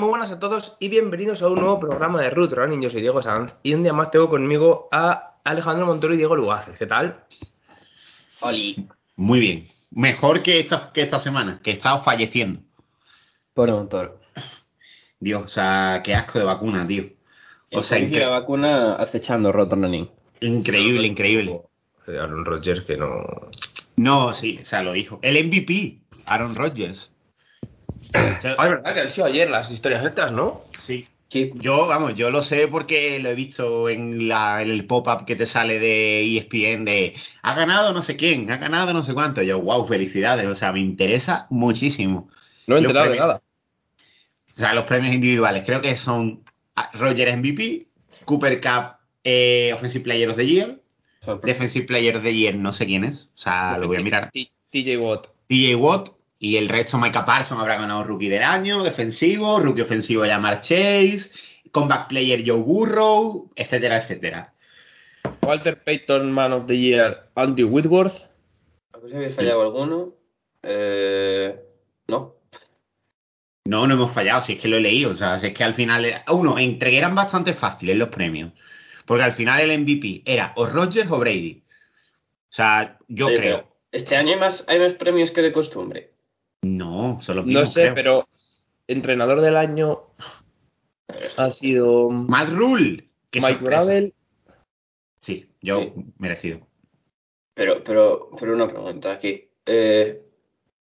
Muy buenas a todos y bienvenidos a un nuevo programa de Root Running. Yo soy Diego Sanz y un día más tengo conmigo a Alejandro Montoro y Diego Lugaces. ¿Qué tal? Oli. Muy bien. Mejor que esta, que esta semana, que he estado falleciendo. Por montón. Dios, o sea, qué asco de vacuna, tío. O sea, la incre- vacuna acechando Rotornaning. increíble, increíble. Aaron Rodgers que no... No, sí, o sea, lo dijo. El MVP, Aaron Rodgers. O sea, Ah, es verdad que han sido ayer las historias estas, ¿no? sí. Yo, vamos, yo lo sé porque lo he visto en, la, en el pop-up que te sale de ESPN de ha ganado no sé quién, ha ganado no sé cuánto. Yo, wow, felicidades. O sea, me interesa muchísimo. No he enterado de nada. O sea, los premios individuales creo que son ah, Roger MVP, Cooper Cup eh, Offensive Player of the Year, Defensive Player of the Year no sé quién es, o sea, lo voy a mirar. TJ Watt. TJ Watt y el resto Micah Parsons habrá ganado Rookie del Año, Defensivo, Rookie Ofensivo Jamar Chase, Comeback Player Joe Burrow, etcétera, etcétera. Walter Payton Man of the Year, Andy Whitworth. A ver si habéis fallado alguno. Eh, no. No, no hemos fallado, si es que lo he leído, o sea, si es que al final, era- uno, entre que eran bastante fáciles los premios, porque al final el MVP era o Rodgers o Brady. O sea, yo Oye, creo. Este año hay más, hay más premios que de costumbre. No, son los No sé, creo. pero entrenador del año ha sido Matt Rule. qué Mike sorpresa. Gravel. Sí, yo Sí. merecido. Pero, pero, pero una pregunta aquí. Eh,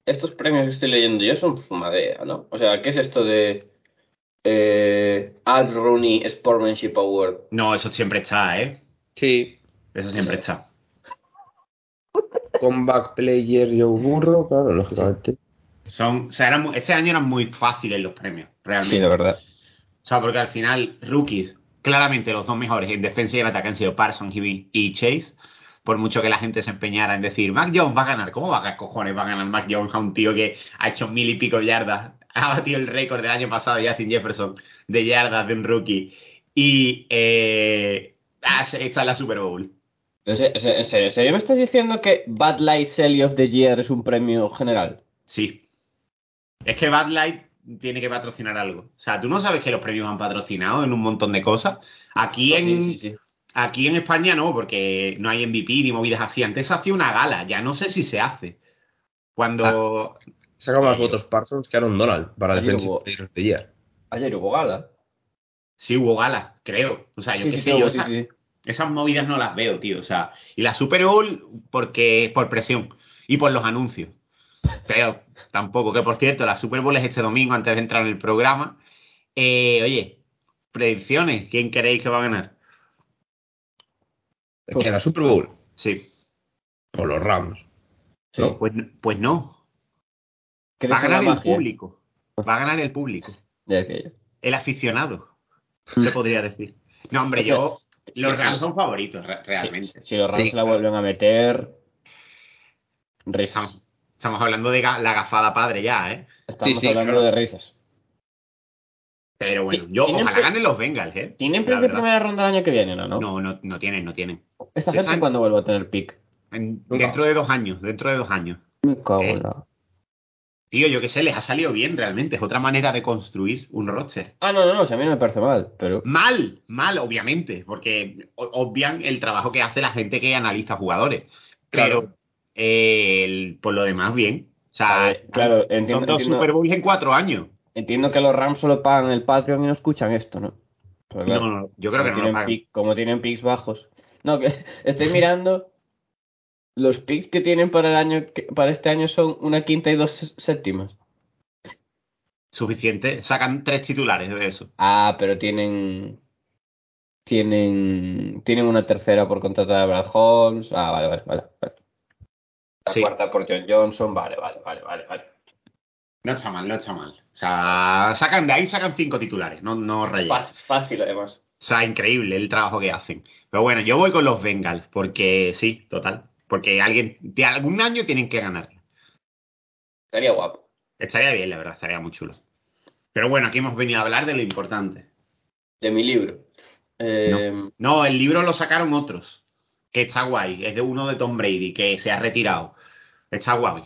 estos premios que estoy leyendo yo son fumadea, ¿no? O sea, ¿qué es esto de eh, Al Rooney Sportsmanship Award? No, eso siempre está, ¿eh? Sí. Eso siempre está. Comeback Player Joe Burrow, claro, lógicamente. Son, o sea, eran este año eran muy fáciles los premios, realmente. verdad. O sea, porque al final, rookies, claramente los dos mejores en defensa y en ataque han sido Parsons y, y Chase. Por mucho que la gente se empeñara en decir, Mac Jones va a ganar. ¿Cómo va a ganar, cojones? Va a ganar Mac Jones a un tío que ha hecho mil y pico yardas. Ha batido el récord del año pasado, Justin Jefferson, de yardas de un rookie. Y eh, ah, está en la Super Bowl. ¿En serio, me estás diciendo que Bad Light Sally of the Year es un premio general? Sí. Es que Bad Light tiene que patrocinar algo. O sea, tú no sabes que los premios han patrocinado en un montón de cosas. Aquí en, Sí, sí, sí. Aquí en España no, porque no hay MVP ni movidas así. Antes se hacía una gala, ya no sé si se hace. Cuando. Saca más votos Parsons que Aaron Donald para of the Year. Ayer hubo gala. Sí hubo gala, creo. O sea, yo Sí, qué sí, sé, sí, yo sí, esa- sí. esas movidas no las veo, tío. O sea, y la Super Bowl porque por presión y por los anuncios. Pero tampoco, que por cierto, la Super Bowl es este domingo antes de entrar en el programa. Eh, oye, predicciones, ¿quién queréis que va a ganar? Es que la Super Bowl, Sí. por los Rams. Sí. No. Pues, pues no. ¿Crees Va a ganar el público. Va a ganar el público. El aficionado, se podría decir. No, hombre, yo. Los Rams son favoritos, re- realmente. Si, si los Rams Sí. la vuelven a meter. Risas. Estamos hablando de la gafada padre ya, ¿eh? Estamos Sí, sí, hablando claro. de risas. Pero bueno, yo ojalá ganen los Bengals, ¿eh? ¿Tienen pick de primera ronda el año que viene, no? ¿no? No, no, no tienen, no tienen. ¿Esta gente están- cuándo vuelve a tener pick? En- dentro de dos años, dentro de dos años. Me cago Eh. la... Tío, yo qué sé, les ha salido bien realmente. Es otra manera de construir un roster. Ah, no, no, no, si a mí no me parece mal, pero... Mal, mal, obviamente, porque obvian el trabajo que hace la gente que analiza jugadores. Pero Claro. Eh, el- por lo demás, bien. O sea, ver, claro, son entiendo, dos entiendo, Super Bowls en cuatro años. entiendo que los Rams solo pagan el Patreon y no escuchan esto, ¿no? Claro, No, no, yo creo que no lo tienen pagan. pick- como tienen picks bajos. No, que estoy mirando... Los picks que tienen para el año para este año son una quinta y dos séptimas. Suficiente. Sacan tres titulares de eso. Ah, pero tienen tienen, tienen una tercera por contratar a Brad Holmes. Ah, vale, vale, vale. vale. La Sí. cuarta por John Johnson. Vale, vale, vale, vale, vale. No está mal, no está mal. O sea, sacan de ahí, sacan cinco titulares, no, no rellenan. Fácil, además. O sea, increíble el trabajo que hacen. Pero bueno, yo voy con los Bengals, porque sí, total. Porque alguien, de algún año tienen que ganar. Estaría guapo. Estaría bien, la verdad, estaría muy chulo. Pero bueno, aquí hemos venido a hablar de lo importante. De mi libro. Eh, No, el libro lo sacaron otros, que está guay. Es de uno de Tom Brady, que se ha retirado. Está guay.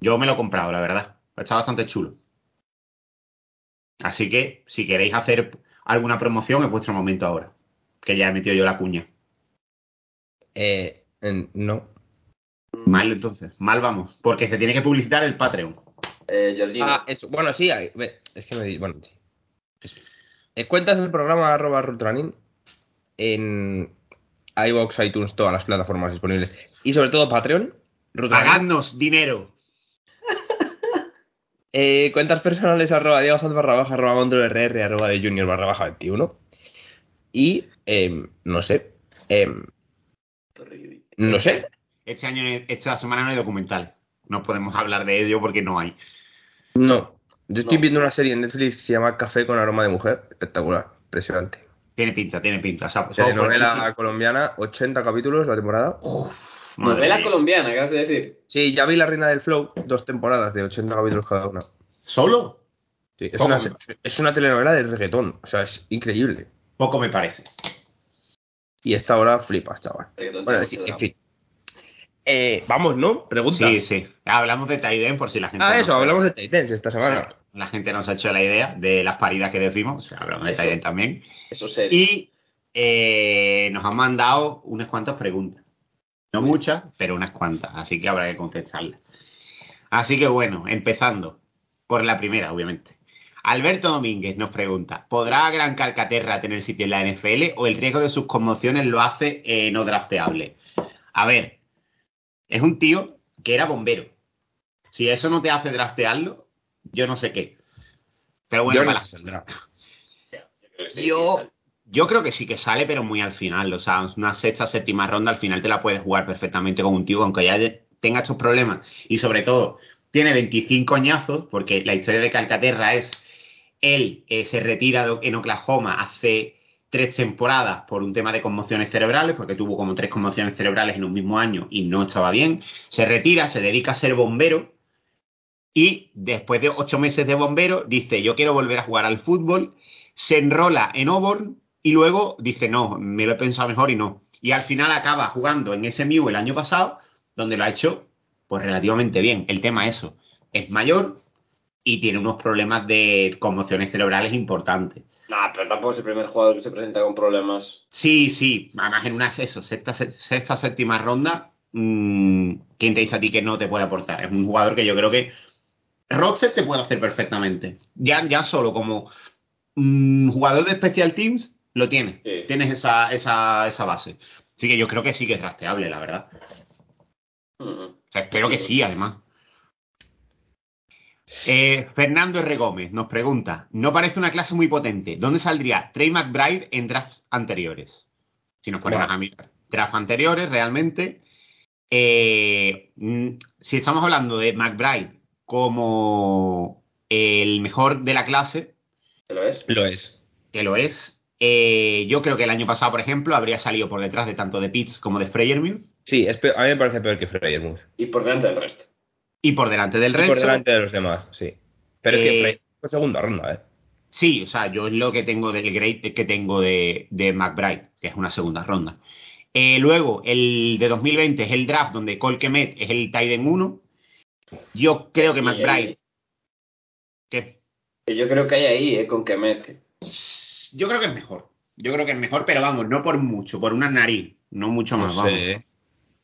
Yo me lo he comprado, la verdad. Está bastante chulo. Así que, si queréis hacer alguna promoción, es vuestro momento ahora. Que ya he metido yo la cuña. Eh, en- no. Mal entonces, mal vamos. Porque se tiene que publicitar el Patreon. eh, Georgina. Ah, eso. Bueno, sí, hay- es que me di- Bueno, sí. Eh, cuentas el programa arroba Rutrunning en iVoox, iTunes, todas las plataformas disponibles. Y sobre todo Patreon. Rutrunning. Pagadnos dinero. Eh, cuentas personales arroba Diego Sanz barra baja arroba Montro RR arroba de Junior barra baja 21. Y em, no sé. em, no sé. Este año, esta semana no hay documentales. No podemos hablar de ello porque no hay. No. Yo estoy No. viendo una serie en Netflix que se llama Café con aroma de mujer. Espectacular. Impresionante. Tiene pinta, tiene pinta. O sea, pues, por- Telenovela colombiana, 80 capítulos la temporada. Madre Novela mía. colombiana, ¿qué vas a decir? Sí, ya vi La Reina del Flow, dos temporadas de 80 capítulos cada una. ¿Solo? Sí, es, una, es una telenovela de reggaetón. O sea, es increíble. Poco me parece. Y esta hora flipas, chaval. Bueno, sí, en fin. Eh, vamos, ¿no? Pregunta. Sí, sí. Hablamos de Taiden por si la gente. Ah, no eso, sabe. hablamos de Titans esta semana. La gente nos ha hecho la idea de las paridas que decimos. O sea, hablamos de también. Eso serio. Y eh, nos han mandado unas cuantas preguntas. No muchas, pero unas cuantas. Así que habrá que contestarlas. Así que bueno, empezando por la primera, obviamente. Alberto Domínguez nos pregunta: ¿Podrá Gran Calcaterra tener sitio en la NFL o el riesgo de sus conmociones lo hace eh, no drafteable? A ver, es un tío que era bombero. Si eso no te hace draftearlo, yo no sé qué. Pero bueno, Yo no para- sé, saldrá. yo, yo creo que sí que sale, pero muy al final. O sea, una sexta, séptima ronda, al final te la puedes jugar perfectamente con un tío, aunque ya tenga estos problemas. Y sobre todo, tiene 25 añazos, porque la historia de Calcaterra es, él eh, se retira de- en Oklahoma hace tres temporadas por un tema de conmociones cerebrales, porque tuvo como tres conmociones cerebrales en un mismo año y no estaba bien. Se retira, se dedica a ser bombero. Y después de ocho meses de bombero, dice, yo quiero volver a jugar al fútbol se enrola en Auburn y luego dice, no, me lo he pensado mejor y no. Y al final acaba jugando en SMU el año pasado, donde lo ha hecho pues relativamente bien. El tema es eso, es mayor y tiene unos problemas de conmociones cerebrales importantes. Nah, pero tampoco es el primer jugador que se presenta con problemas. Sí, sí, además en una eso, sexta, se- sexta séptima ronda, mmm, ¿quién te dice a ti que no te puede aportar? Es un jugador que yo creo que Roster te puede hacer perfectamente. Ya, ya solo como mm, jugador de Special Teams lo tienes. Sí. Tienes esa, esa, esa base. Así que yo creo que sí que es rastreable, la verdad. Mm. O sea, espero que sí, además. Eh, Fernando R. Gómez nos pregunta: No parece una clase muy potente. ¿Dónde saldría Trey McBride en drafts anteriores? Si nos ponemos a mirar drafts anteriores, realmente. eh, mm, si estamos hablando de McBride como el mejor de la clase, ¿Te lo ves? Lo es. que lo es, eh, yo creo que el año pasado, por ejemplo, habría salido por detrás de tanto de Pitts como de Freyermuth Sí, es a mí me parece peor que Freyermuth. Y por delante del resto. y por delante del Y Por resto. delante de los demás, sí. Pero es Eh, que Frey fue segunda ronda, ¿eh? Sí, o sea, yo es lo que tengo del grade que tengo de, de McBride, que es una segunda ronda. Eh, luego, el de 2020 es el draft donde Cole Kemet es el Tiden 1. Yo creo que McBride. Que, Que yo creo que hay ahí, eh, con Kemet. yo creo que es mejor. Yo creo que es mejor, pero vamos, no por mucho, por una nariz, no mucho más. No vamos. sé.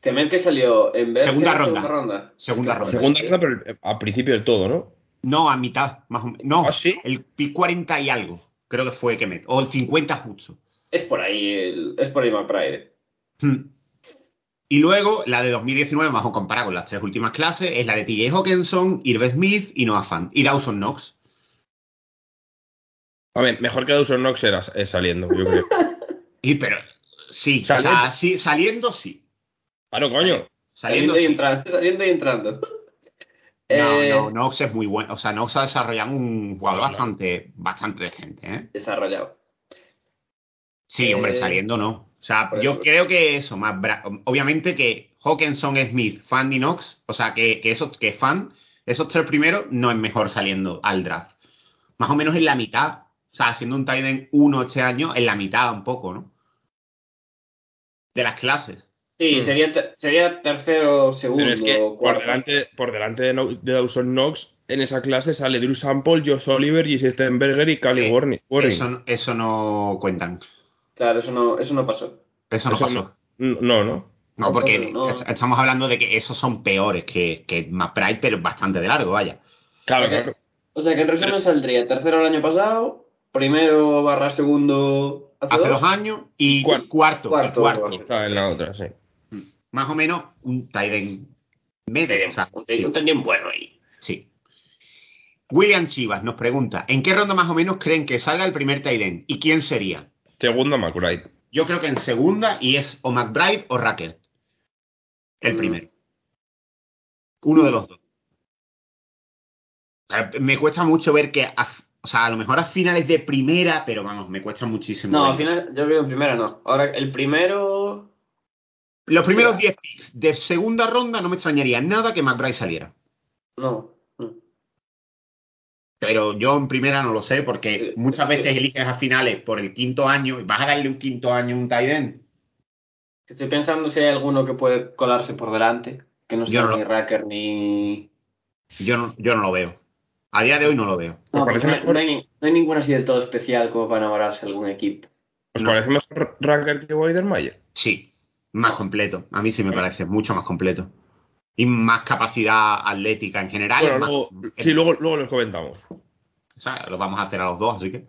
Kemet que salió en vez Segunda de ronda. segunda ronda. Segunda ronda. Segunda ronda, pero eh, al principio del todo, ¿no? No, a mitad, más o menos. No, ¿Ah, sí? el pick 40 y algo. Creo que fue Kemet. O el 50 justo. Es por ahí, el- es por ahí McBride. Hmm. Y luego, la de 2019, más o comparada con las tres últimas clases, es la de TJ Hawkinson, Irv Smith y Noah Fant. Y Dawson Knox. A ver, mejor que Dawson Knox era es saliendo, yo creo. Y pero sí, o Saliendo. sea, sí, saliendo sí. Claro, coño. Saliendo, Saliendo y sí. entrando, saliendo y entrando. No, Eh, no, Nox es muy bueno. O sea, Nox ha desarrollado un jugador Claro. bastante, bastante decente, ¿eh? Desarrollado. Sí, Eh, hombre, saliendo no. O sea, por yo eso. creo que eso, más bra- obviamente que Hawkinson Smith, Fan y Knox, o sea, que, que esos, que Fan, esos tres primeros, no es mejor saliendo al draft. Más o menos en la mitad. O sea, siendo un Titan 1 este año, en la mitad un poco, ¿no? De las clases. Sí, Mm. sería, te- sería tercero, segundo, Pero es que por delante, por delante de, No- de Dawson Knox, en esa clase sale Drew Sample, Josh Oliver, Jesse Stenberger y Cali Warning. Warning. Eso, eso no cuentan. Claro, eso no, eso no pasó. Eso no Eso pasó. no. No, no. No, porque No. estamos hablando de que esos son peores que, que McBride, pero bastante de largo, vaya. Claro, claro. O sea que en resumen saldría tercero el año pasado, primero barra segundo hace, Hace dos. dos años y Cuarto. cuarto. Cuarto, cuarto. cuarto. Está en la otra, sí. Más o menos un Tyden medio. o sea, Un sí, Tyden bueno ahí. sí. William Chivas nos pregunta: ¿En qué ronda más o menos creen que salga el primer Tyden? ¿Y quién sería? Segunda McBride. Yo creo que en segunda y es o McBride o Racker. El Mm. primero. Uno de los dos. O sea, me cuesta mucho ver que, a, o sea, a lo mejor a finales de primera, pero vamos, me cuesta muchísimo. No, al final yo creo que en primera no. Ahora el primero. Los primeros 10 picks de segunda ronda no me extrañaría nada que McBride saliera. No. Pero yo en primera no lo sé, porque Sí, muchas sí. veces eliges a finales por el quinto año y vas a darle un quinto año a un tight end. Estoy pensando si hay alguno que puede colarse por delante. Que no sea no lo- ni Racker ni. Yo no, yo no lo veo. A día de hoy no lo veo. ¿Os No, parece porque no, hay- mejor? no hay, ni- no hay ninguno así del todo especial como para enamorarse de algún equipo. ¿Os No. parece mejor Racker que Weidermayer? Sí, más completo. A mí sí me parece mucho más completo. Y más capacidad atlética en general. Bueno, es más- luego, es- sí, luego, luego los comentamos. o sea, lo vamos a hacer a los dos, así que.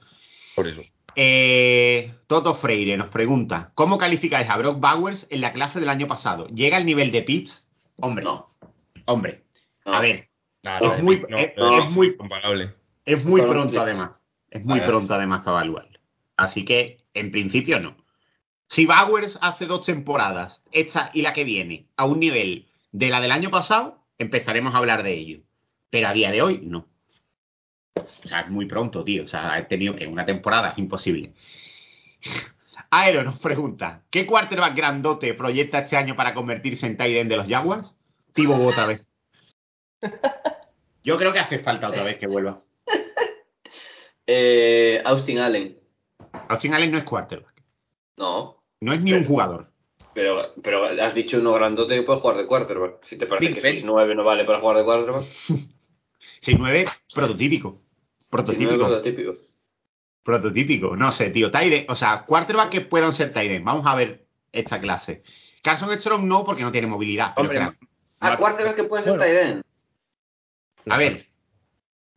Por eso. Eh, Toto Freire nos pregunta: ¿Cómo calificáis a Brock Bowers en la clase del año pasado? ¿Llega al nivel de Pitts? Hombre, No. hombre. no. A ver, Es no, muy- no, es- no, es muy- comparable. Es muy pronto, además. Es muy pronto, además, para evaluarlo. Así que, en principio, no. Si Bowers hace dos temporadas, esta y la que viene, a un nivel de la del año pasado, empezaremos a hablar de ello. Pero a día de hoy, no. O sea, es muy pronto, tío. O sea, he tenido que una temporada, es imposible. Aero nos pregunta: ¿Qué quarterback grandote proyecta este año para convertirse en end de los Jaguars? Tibo otra vez. Yo creo que hace falta otra vez que vuelva. Eh, Austin Allen. Austin Allen no es quarterback. No. No es ni un jugador. Pero, pero has dicho uno grandote que puede jugar de quarterback. Si te parece Big que Ben. 6-9 no vale para jugar de quarterback. 6-9, prototípico. 6-9 Prototípico. prototípico. Prototípico. No sé, tío. Tyden, o sea, quarterback que puedan ser Tyden. Vamos a ver esta clase. Carson Strong no, porque no tiene movilidad. pero Hombre, espera. A quarterback que puede ser Bueno. a ver.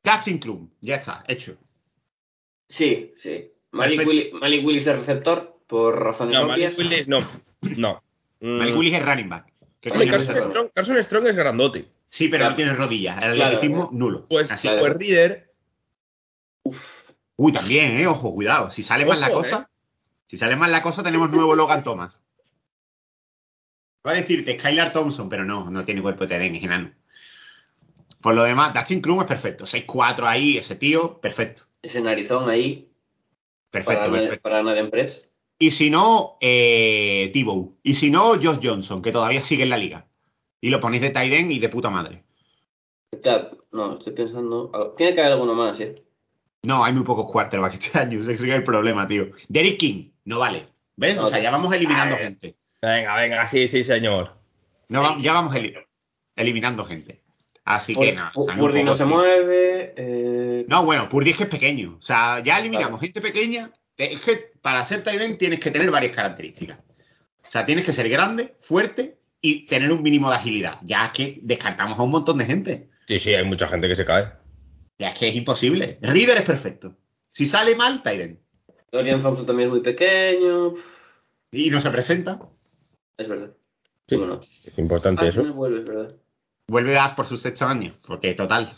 Dutching Club. Ya está, hecho. Sí, sí. Malik. Willis, Malik Willis de receptor, por razones No, obvias. Malik Willis no. No. Mm. Malik Willis es running back. ¿Qué Hombre, coño Carson? Strong, Carson Strong es grandote. Sí, pero Claro. no tiene rodillas. El Claro. atletismo, nulo. Pues, Así. Claro. pues Reader, Uy, también, eh. Ojo, cuidado. Si sale mal la Ojo, cosa. Si sale mal la cosa, tenemos nuevo Logan Thomas. Va a decirte Skylar Thompson, pero no, no tiene cuerpo de TDN, es enano. Por lo demás, Dustin Klum es perfecto. 6'4 ahí, ese tío, perfecto. Ese narizón ahí, Perfecto, para, perfecto. para Naden Press. Y si no, eh, Tebow. Y si no, Josh Johnson, que todavía sigue en la liga. Y lo ponéis de Tyden y de puta madre. Claro, no, estoy pensando. ah, Tiene que haber alguno más, ¿eh? No, hay muy pocos quarterbacks este año. Ese es el problema, tío. Derek King, no vale. ¿Ves? O sea, ya vamos eliminando A ver. gente. Venga, venga, sí, sí, señor. No, va- ya vamos eli- eliminando gente. Así que nada. Pu- o sea, un Purdy no se mueve. Eh... No, bueno, Purdy es que es pequeño. O sea, ya eliminamos gente pequeña. Es que para ser tight end tienes que tener varias características. O sea, tienes que ser grande, fuerte y tener un mínimo de agilidad. Ya es que descartamos a un montón de gente. Sí, sí, hay mucha gente que se cae. Ya es que es imposible. Reader es perfecto. Si sale mal, end. Dorian Thompson también es muy pequeño. Y no se presenta. Es verdad. Sí. Bueno. Es importante Ah, eso. no vuelve, es verdad. Vuelve a por su sexto año. Porque, total,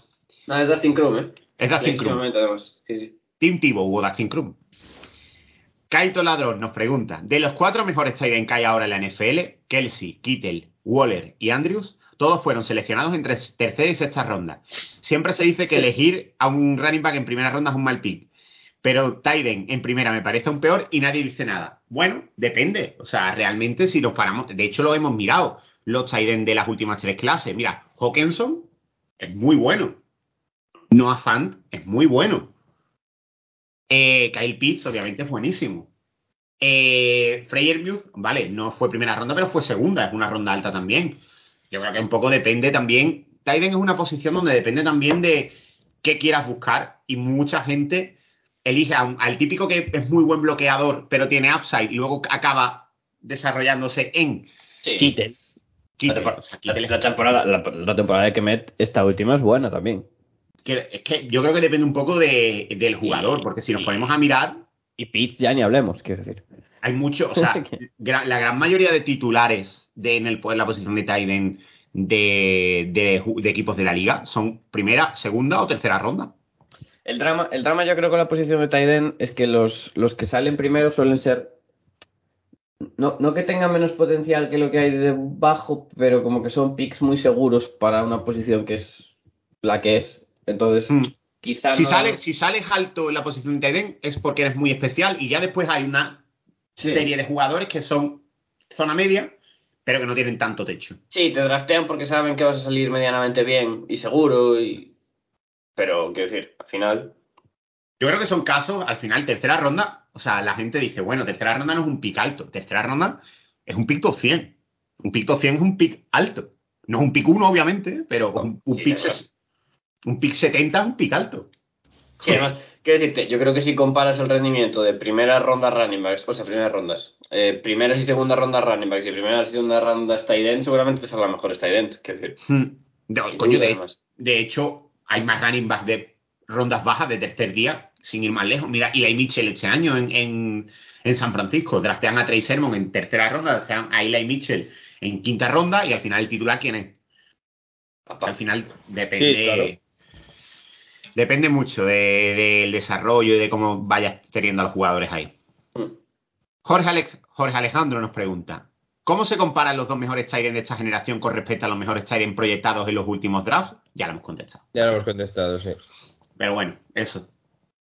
No, es Dustin Crum, ¿eh? es Dustin Crum. Sí, sí. Tim Tebow o Dustin Crum. Kaito Ladrón nos pregunta: de los cuatro mejores tight que hay ahora en la NFL, Kelsey, Kittel, Waller y Andrews, todos fueron seleccionados entre tercera y sexta ronda. Siempre se dice que elegir a un running back en primera ronda es un mal pick. Pero Tyden en primera me parece un peor y nadie dice nada. Bueno, depende. O sea, realmente si nos paramos, de hecho lo hemos mirado, los Tyden de las últimas tres clases. Mira, Hawkinson es muy bueno. Noah Fant es muy bueno. Eh, Kyle Pitts, obviamente, es buenísimo. Eh, Freyermuth, vale, no fue primera ronda, pero fue segunda, es una ronda alta también. Yo creo que un poco depende también. Tyden es una posición donde depende también de qué quieras buscar y mucha gente elige a un- al típico que es muy buen bloqueador, pero tiene upside y luego acaba desarrollándose en Sí. Kittel. Kittel. La, O sea, Kittel es- la temporada, la, la temporada de Kemet, esta última es buena también. Que- es que yo creo que depende un poco de- del jugador, porque si nos ponemos a mirar, Y Pitts ya ni hablemos, quiero decir. hay mucho, o sea, la gran mayoría de titulares de, en, el, en la posición de Tyden de, de, equipos de la liga son primera, segunda o tercera ronda. El drama, el drama yo creo con la posición de Tyden es que los, los que salen primero suelen ser. No, no que tengan menos potencial que lo que hay debajo, pero como que son picks muy seguros para una posición que es la que es. Entonces, Mm. quizá Si, no- sales, si sales alto en la posición de Tyden es porque eres muy especial y ya después hay una Sí. serie de jugadores que son zona media, pero que no tienen tanto techo. Sí, te draftean porque saben que vas a salir medianamente bien y seguro y... Pero, quiero decir, al final... Yo creo que son casos, al final, tercera ronda, o sea, la gente dice, bueno, tercera ronda no es un pick alto, tercera ronda es un pick top 100. Un pick top 100 es un pick alto. No es un pick 1, obviamente, pero un, un Sí, pick, un pick 70 es un pick alto. Sí, además, quiero decirte, yo creo que si comparas el rendimiento de primera ronda running backs, o sea, primeras rondas, eh, primeras y segunda ronda running backs y primeras y segunda ronda tight end, seguramente son las mejores tight ends, quiero decir. Hmm. De, coño, hecho, hay más running backs de rondas bajas de tercer día, sin ir más lejos. Mira, Eli Mitchell este año en, en, en San Francisco, draftean a Trey Sermon en tercera ronda, draftean a Eli Mitchell en quinta ronda y al final el titular, ¿quién es? Papá. Al final depende. Sí, claro. Depende mucho de- del desarrollo y de cómo vayas teniendo a los jugadores ahí. Mm. Jorge, Alex- Jorge Alejandro nos pregunta: ¿Cómo se comparan los dos mejores Tyrants de esta generación con respecto a los mejores Tyrants proyectados en los últimos drafts? Ya lo hemos contestado. Ya lo hemos contestado, sí. Pero bueno, eso.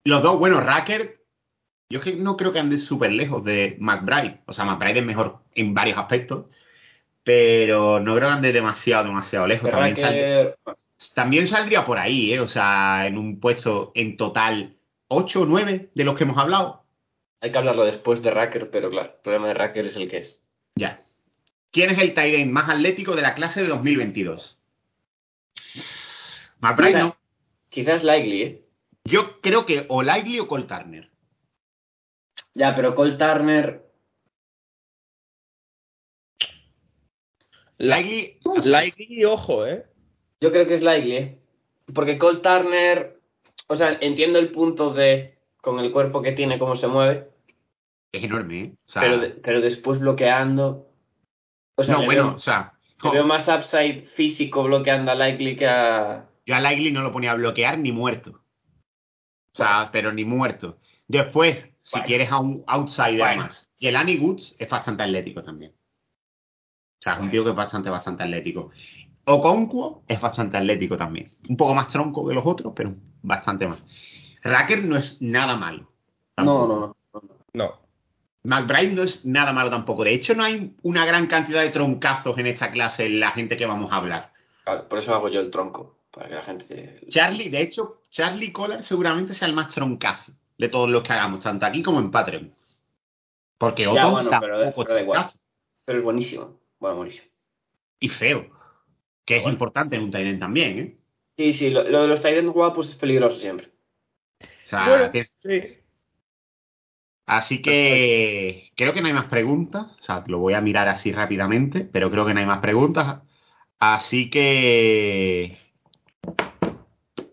Los dos, bueno, Racker, yo es que no creo que ande súper lejos de McBride. O sea, McBride es mejor en varios aspectos, pero no creo que ande demasiado, demasiado lejos. También, saldría, Racker- también saldría por ahí, ¿eh? O sea, en un puesto en total 8 o 9 de los que hemos hablado. Hay que hablarlo después de Racker, pero claro, el problema de Racker es el que es. Ya. ¿Quién es el tight end más atlético de la clase de 2022? McBride no. Quizás Likely, ¿eh? Yo creo que o Likely o Cole Turner. Ya, pero Cole Turner... Likely, Likely, ojo, ¿eh? Yo creo que es Likely, ¿eh? Porque Cole Turner... O sea, entiendo el punto de... Con el cuerpo que tiene, cómo se mueve, es enorme, ¿eh? O sea, pero, de- pero después bloqueando... O sea, no, bueno, veo- o sea, veo más upside físico bloqueando a Likely que a... yo a Likely no lo ponía a bloquear ni muerto. O sea, pero ni muerto. Después, si quieres a un outsider Bueno. más, Jelani Woods es bastante atlético también. O sea, es un tío que es bastante, bastante atlético. Okonkwo es bastante atlético también. Un poco más tronco que los otros, pero bastante más. Racker no es nada malo. No, no, no. no, no. McBride no es nada malo tampoco. De hecho, no hay una gran cantidad de troncazos en esta clase en la gente que vamos a hablar. Por eso hago yo el tronco. Para que la gente... Charlie, de hecho, Charlie Collar seguramente sea el más troncazo de todos los que hagamos, tanto aquí como en Patreon. Porque Ya, Otto bueno, pero tampoco igual. Pero es buenísimo. Bueno, buenísimo. y feo. Que es Bueno. importante en un Titan también, ¿eh? Sí, sí, lo, lo de los Titans guapos es peligroso siempre. O sea, Bueno, sí. Así que creo que no hay más preguntas. O sea, lo voy a mirar así rápidamente, pero creo que no hay más preguntas. Así que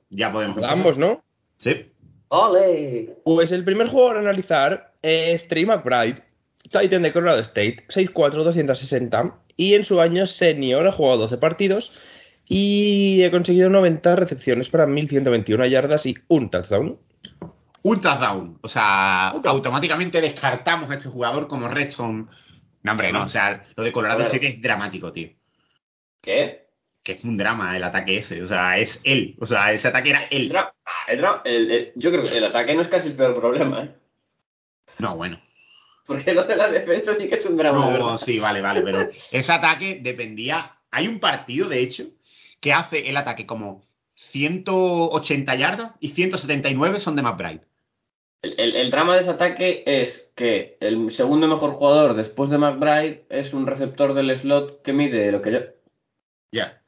ya podemos. Ambos, ¿no? Sí. ¡Ole! Pues el primer jugador a analizar es Trey McBride, Titan de Colorado State, 6'4", 260, y en su año senior ha jugado 12 partidos y ha conseguido 90 recepciones para 1.121 yardas y un touchdown. un touchdown. O sea, automáticamente descartamos a este jugador como Redstone. No, hombre, no. O sea, lo de Colorado. State es dramático, tío. ¿Qué? Que es un drama el ataque ese. O sea, es él. O sea, ese ataque era él. el el- el- yo creo que el ataque no es casi el peor problema, ¿eh? No, bueno. Porque lo de la defensa sí que es un drama, No, verdad. sí, vale, vale, pero ese ataque dependía. Hay un partido, de hecho, que hace el ataque como 180 yardas y 179 son de McBride. El, el- el drama de ese ataque es que el segundo mejor jugador después de McBride es un receptor del slot que mide lo que yo. Ya.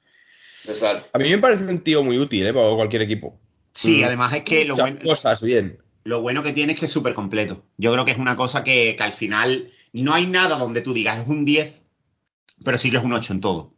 Claro. A mí me parece un tío muy útil, ¿eh? Para cualquier equipo. Sí, Mm. además es que lo Muchas bueno, cosas bien. Lo bueno que tiene es que es súper completo. Yo creo que es una cosa que, que al final no hay nada donde tú digas es un 10, pero sí que es un 8 en todo.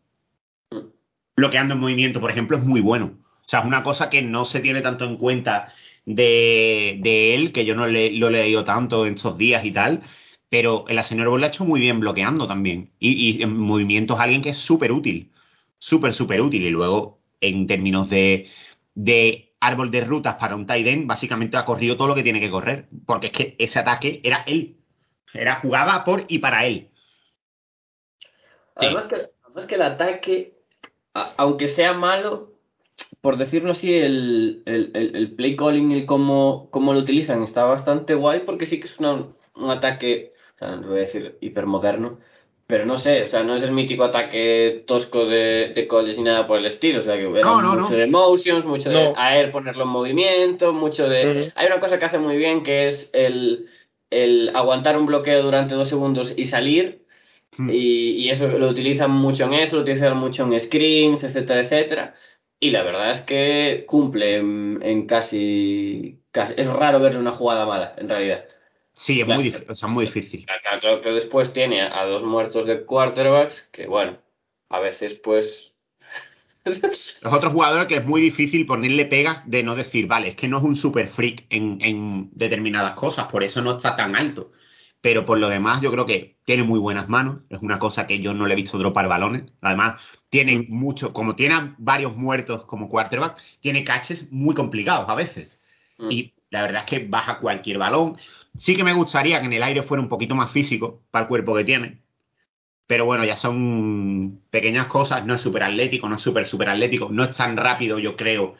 Bloqueando en movimiento, por ejemplo, es muy bueno. O sea, es una cosa que no se tiene tanto en cuenta de, de él, que yo no le, lo he leído tanto en estos días y tal, pero el Bowl lo ha hecho muy bien bloqueando también. Y, en movimiento es alguien que es súper útil. Súper, súper útil. Y luego, en términos de, de árbol de rutas para un tight end, básicamente ha corrido todo lo que tiene que correr. Porque es que ese ataque era él. Era jugada por y para él. Además, que, además que el ataque, a- aunque sea malo, por decirlo así, el, el, el- el play calling y cómo, cómo lo utilizan está bastante guay porque sí que es una- un ataque, o sea, no voy a decir hipermoderno, pero no sé, o sea, no es el mítico ataque tosco de, de college ni nada por el estilo, o sea, que era No, no, mucho no. de motions, mucho de air ponerlo en movimiento, mucho de... Hay una cosa que hace muy bien que es el, el aguantar un bloqueo durante dos segundos y salir, Mm. y, y eso lo utilizan mucho en eso, lo utilizan mucho en screens, etcétera, etcétera. Y la verdad es que cumple en, en casi, casi- Es raro verle una jugada mala, en realidad. Sí, es Claro. muy, dif- o sea, muy difícil. Claro, que después tiene a, dos muertos de quarterbacks, que bueno, a veces pues. Los otros jugadores que es muy difícil ponerle pegas de no decir, vale, es que no es un super freak en, en determinadas cosas, por eso no está tan alto. Pero por lo demás, yo creo que tiene muy buenas manos. Es una cosa que yo no le he visto dropar balones. Además, tiene mucho, como tiene varios muertos como quarterback, tiene catches muy complicados a veces. mm, Y la verdad es que baja cualquier balón. Sí que me gustaría que en el aire fuera un poquito más físico para el cuerpo que tiene. Pero bueno, ya son pequeñas cosas. No es súper atlético, no es súper, súper atlético. No es tan rápido, yo creo,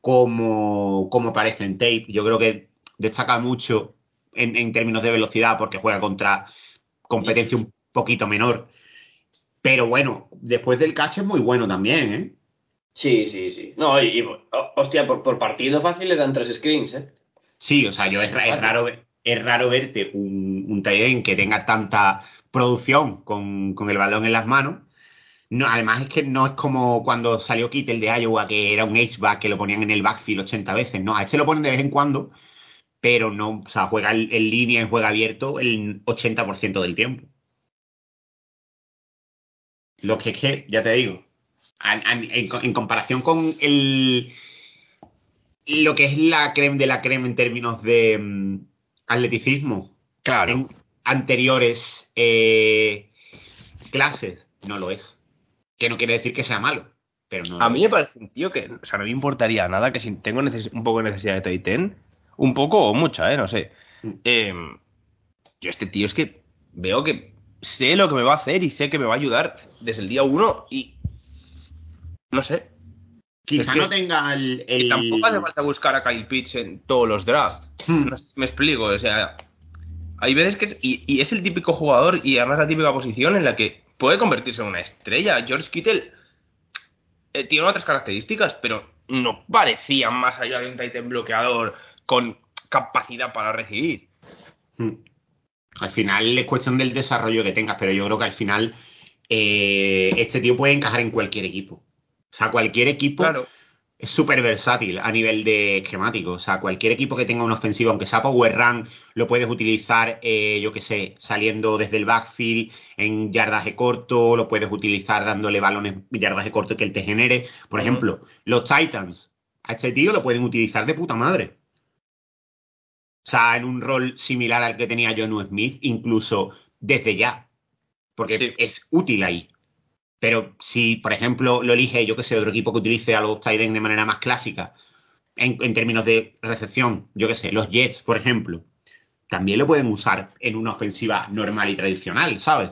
como, como parece en tape. Yo creo que destaca mucho en, en términos de velocidad porque juega contra competencia un poquito menor. Pero bueno, después del catch es muy bueno también, ¿eh? Sí, sí, sí. No, y, y, hostia, por, por partido fácil le dan tres screens, ¿eh? Sí, o sea, yo es, es raro ve- es raro verte un, un end que tenga tanta producción con, con el balón en las manos. No, además es que no es como cuando salió Kittel de Iowa, que era un H-back que lo ponían en el backfield 80 veces. No, a este lo ponen de vez en cuando, pero no, o sea, juega en, línea, en juega abierto el 80% del tiempo. Lo que es que, ya te digo, en, en comparación con el lo que es la creme de la creme en términos de mm, atleticismo Claro. en anteriores eh, clases, no lo es. Que no quiere decir que sea malo, pero no. A mí es. me parece un tío que, o sea, no me importaría nada que si tengo un poco de necesidad de tight end, un poco o mucha, ¿eh? No sé. Mm. Eh, yo este tío es que veo que sé lo que me va a hacer y sé que me va a ayudar desde el día uno y no sé. Quizá es no tenga el. Y tampoco hace falta buscar a Kyle Pitts en todos los drafts. Hmm. No sé si me explico, o sea, hay veces que es, y, y es el típico jugador y además la típica posición en la que puede convertirse en una estrella. George Kittle eh, tiene otras características, pero no parecía más allá de un Titan bloqueador con capacidad para recibir. Hmm. Al final es cuestión del desarrollo que tengas, pero yo creo que al final eh, este tío puede encajar en cualquier equipo. O sea, cualquier equipo Claro. es súper versátil a nivel de esquemático. O sea, cualquier equipo que tenga una ofensiva, aunque sea Power Run, lo puedes utilizar, eh, yo qué sé, saliendo desde el backfield en yardaje corto, lo puedes utilizar dándole balones yardaje corto que él te genere. Por ejemplo, los Titans, a este tío lo pueden utilizar de puta madre. O sea, en un rol similar al que tenía John Smith, incluso desde ya. Porque Sí. es útil ahí. Pero si, por ejemplo, lo elige, yo que sé, otro equipo que utilice a los tight de manera más clásica, en, en términos de recepción, yo qué sé, los Jets, por ejemplo, también lo pueden usar en una ofensiva normal y tradicional, ¿sabes?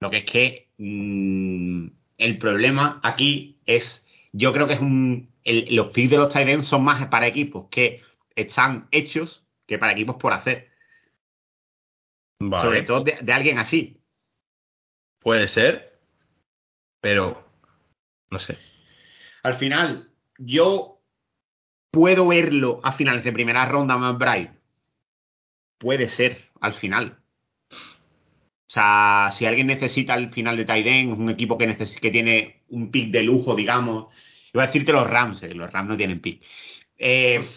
Lo que es que mm, el problema aquí es, yo creo que es un, el- los picks de los tight ends son más para equipos que están hechos que para equipos por hacer, Vale. sobre todo de, de alguien así. Puede ser, pero no sé. Al final, yo puedo verlo a finales de primera ronda más Bright. Puede ser, al final. O sea, si alguien necesita al final de Tyden, un equipo que, neces- que tiene un pick de lujo, digamos. Iba a decirte los Rams, eh, los Rams no tienen pick. Eh,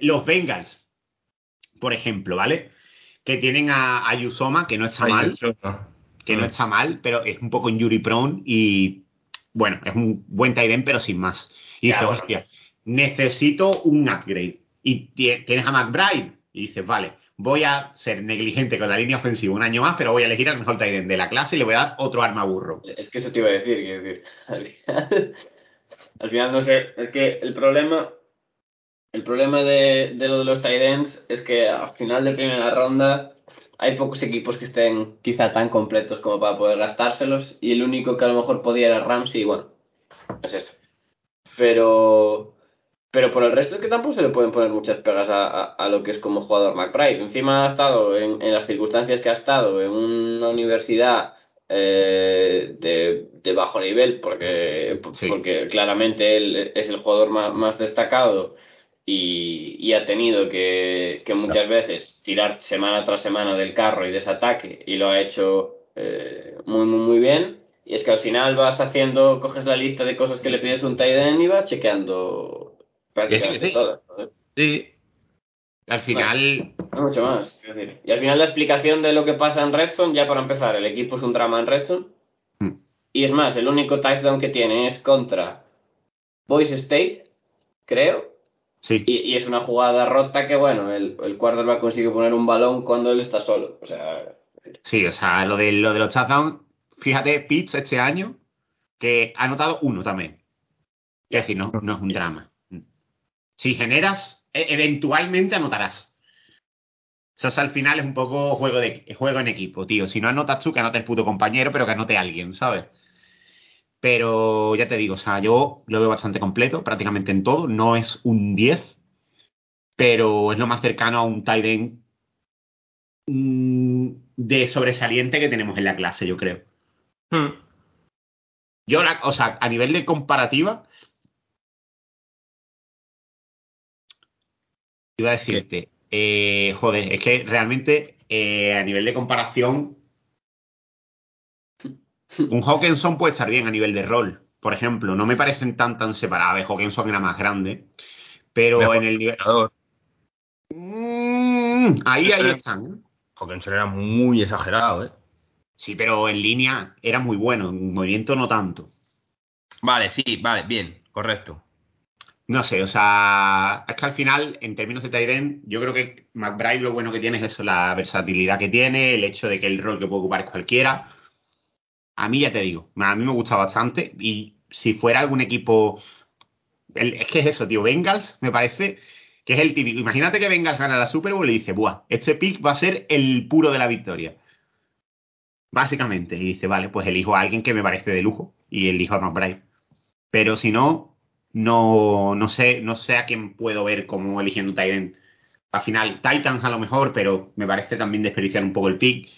los Bengals, por ejemplo, ¿vale? Que tienen a, a Yusoma, que no está Ay, mal no. que no Mm. está mal, pero es un poco injury prone y bueno, es un buen tight end, pero sin más. Y dices, bueno. hostia, necesito un upgrade. Y tie- tienes a McBride y dices, vale, voy a ser negligente con la línea ofensiva un año más, pero voy a elegir al mejor tight end de la clase y le voy a dar otro arma burro. Es que eso te iba a decir, quiero decir, al final, al final no sé, es que el problema, el problema de, de lo de los tight ends es que al final de primera ronda hay pocos equipos que estén quizá tan completos como para poder gastárselos y el único que a lo mejor podía era Ramsey y bueno, es eso. Pero, pero por el resto es que tampoco se le pueden poner muchas pegas a, a- a lo que es como jugador McBride. Encima ha estado en, en las circunstancias que ha estado en una universidad eh, de, de bajo nivel, porque, Sí. porque claramente él es el jugador más, más destacado y, y ha tenido que, que muchas veces tirar semana tras semana del carro y de ese ataque y lo ha hecho eh, muy, muy, muy bien. Y es que al final vas haciendo, coges la lista de cosas que le pides a un tight end y vas chequeando prácticamente sí, todas. ¿no? Sí, Al final, No mucho más. decir. Y al final la explicación de lo que pasa en Redstone, ya para empezar, el equipo es un drama en Redstone. Mm. Y es más, el único touchdown que tiene es contra Boise State, creo. Sí. Y, y es una jugada rota que, bueno, el, el quarterback consigue poner un balón cuando él está solo. O sea, Sí, o sea, lo de, lo de los touchdowns, fíjate, Pitts este año, que ha anotado uno también. Es decir, no, no es un drama. Si generas, e- eventualmente anotarás. O sea, o sea, al final es un poco juego, de, juego en equipo, tío. Si no anotas tú, que anote el puto compañero, pero que anote alguien, ¿sabes? Pero ya te digo, o sea, yo lo veo bastante completo, prácticamente en todo. No es un 10, pero es lo más cercano a un tight end mm, de sobresaliente que tenemos en la clase, yo creo. Hmm. Yo, la- o sea, a nivel de comparativa, iba a decirte, eh, joder, es que realmente eh, a nivel de comparación, un Hawkinson puede estar bien a nivel de rol, por ejemplo. No me parecen tan tan separables. Hawkinson era más grande, pero Mejor en el nivel. Mm, ahí, ahí están. ¿eh? Hawkinson era muy exagerado, ¿eh? Sí, pero en línea era muy bueno, en movimiento no tanto. Vale, sí, vale, bien, correcto. No sé, o sea, es que al final, en términos de Tyden, yo creo que McBride lo bueno que tiene es eso, la versatilidad que tiene, el hecho de que el rol que puede ocupar es cualquiera. A mí ya te digo, a mí me gusta bastante y si fuera algún equipo... el- es que es eso, tío, Bengals me parece que es el típico. Imagínate que Bengals gana la Super Bowl y dice, buah, este pick va a ser el puro de la victoria. Básicamente, y dice, vale, pues elijo a alguien que me parece de lujo y elijo a McBride. Pero si no, no, no sé, no sé a quién puedo ver como eligiendo Titan. Al final, Titans a lo mejor, pero me parece también desperdiciar un poco el pick.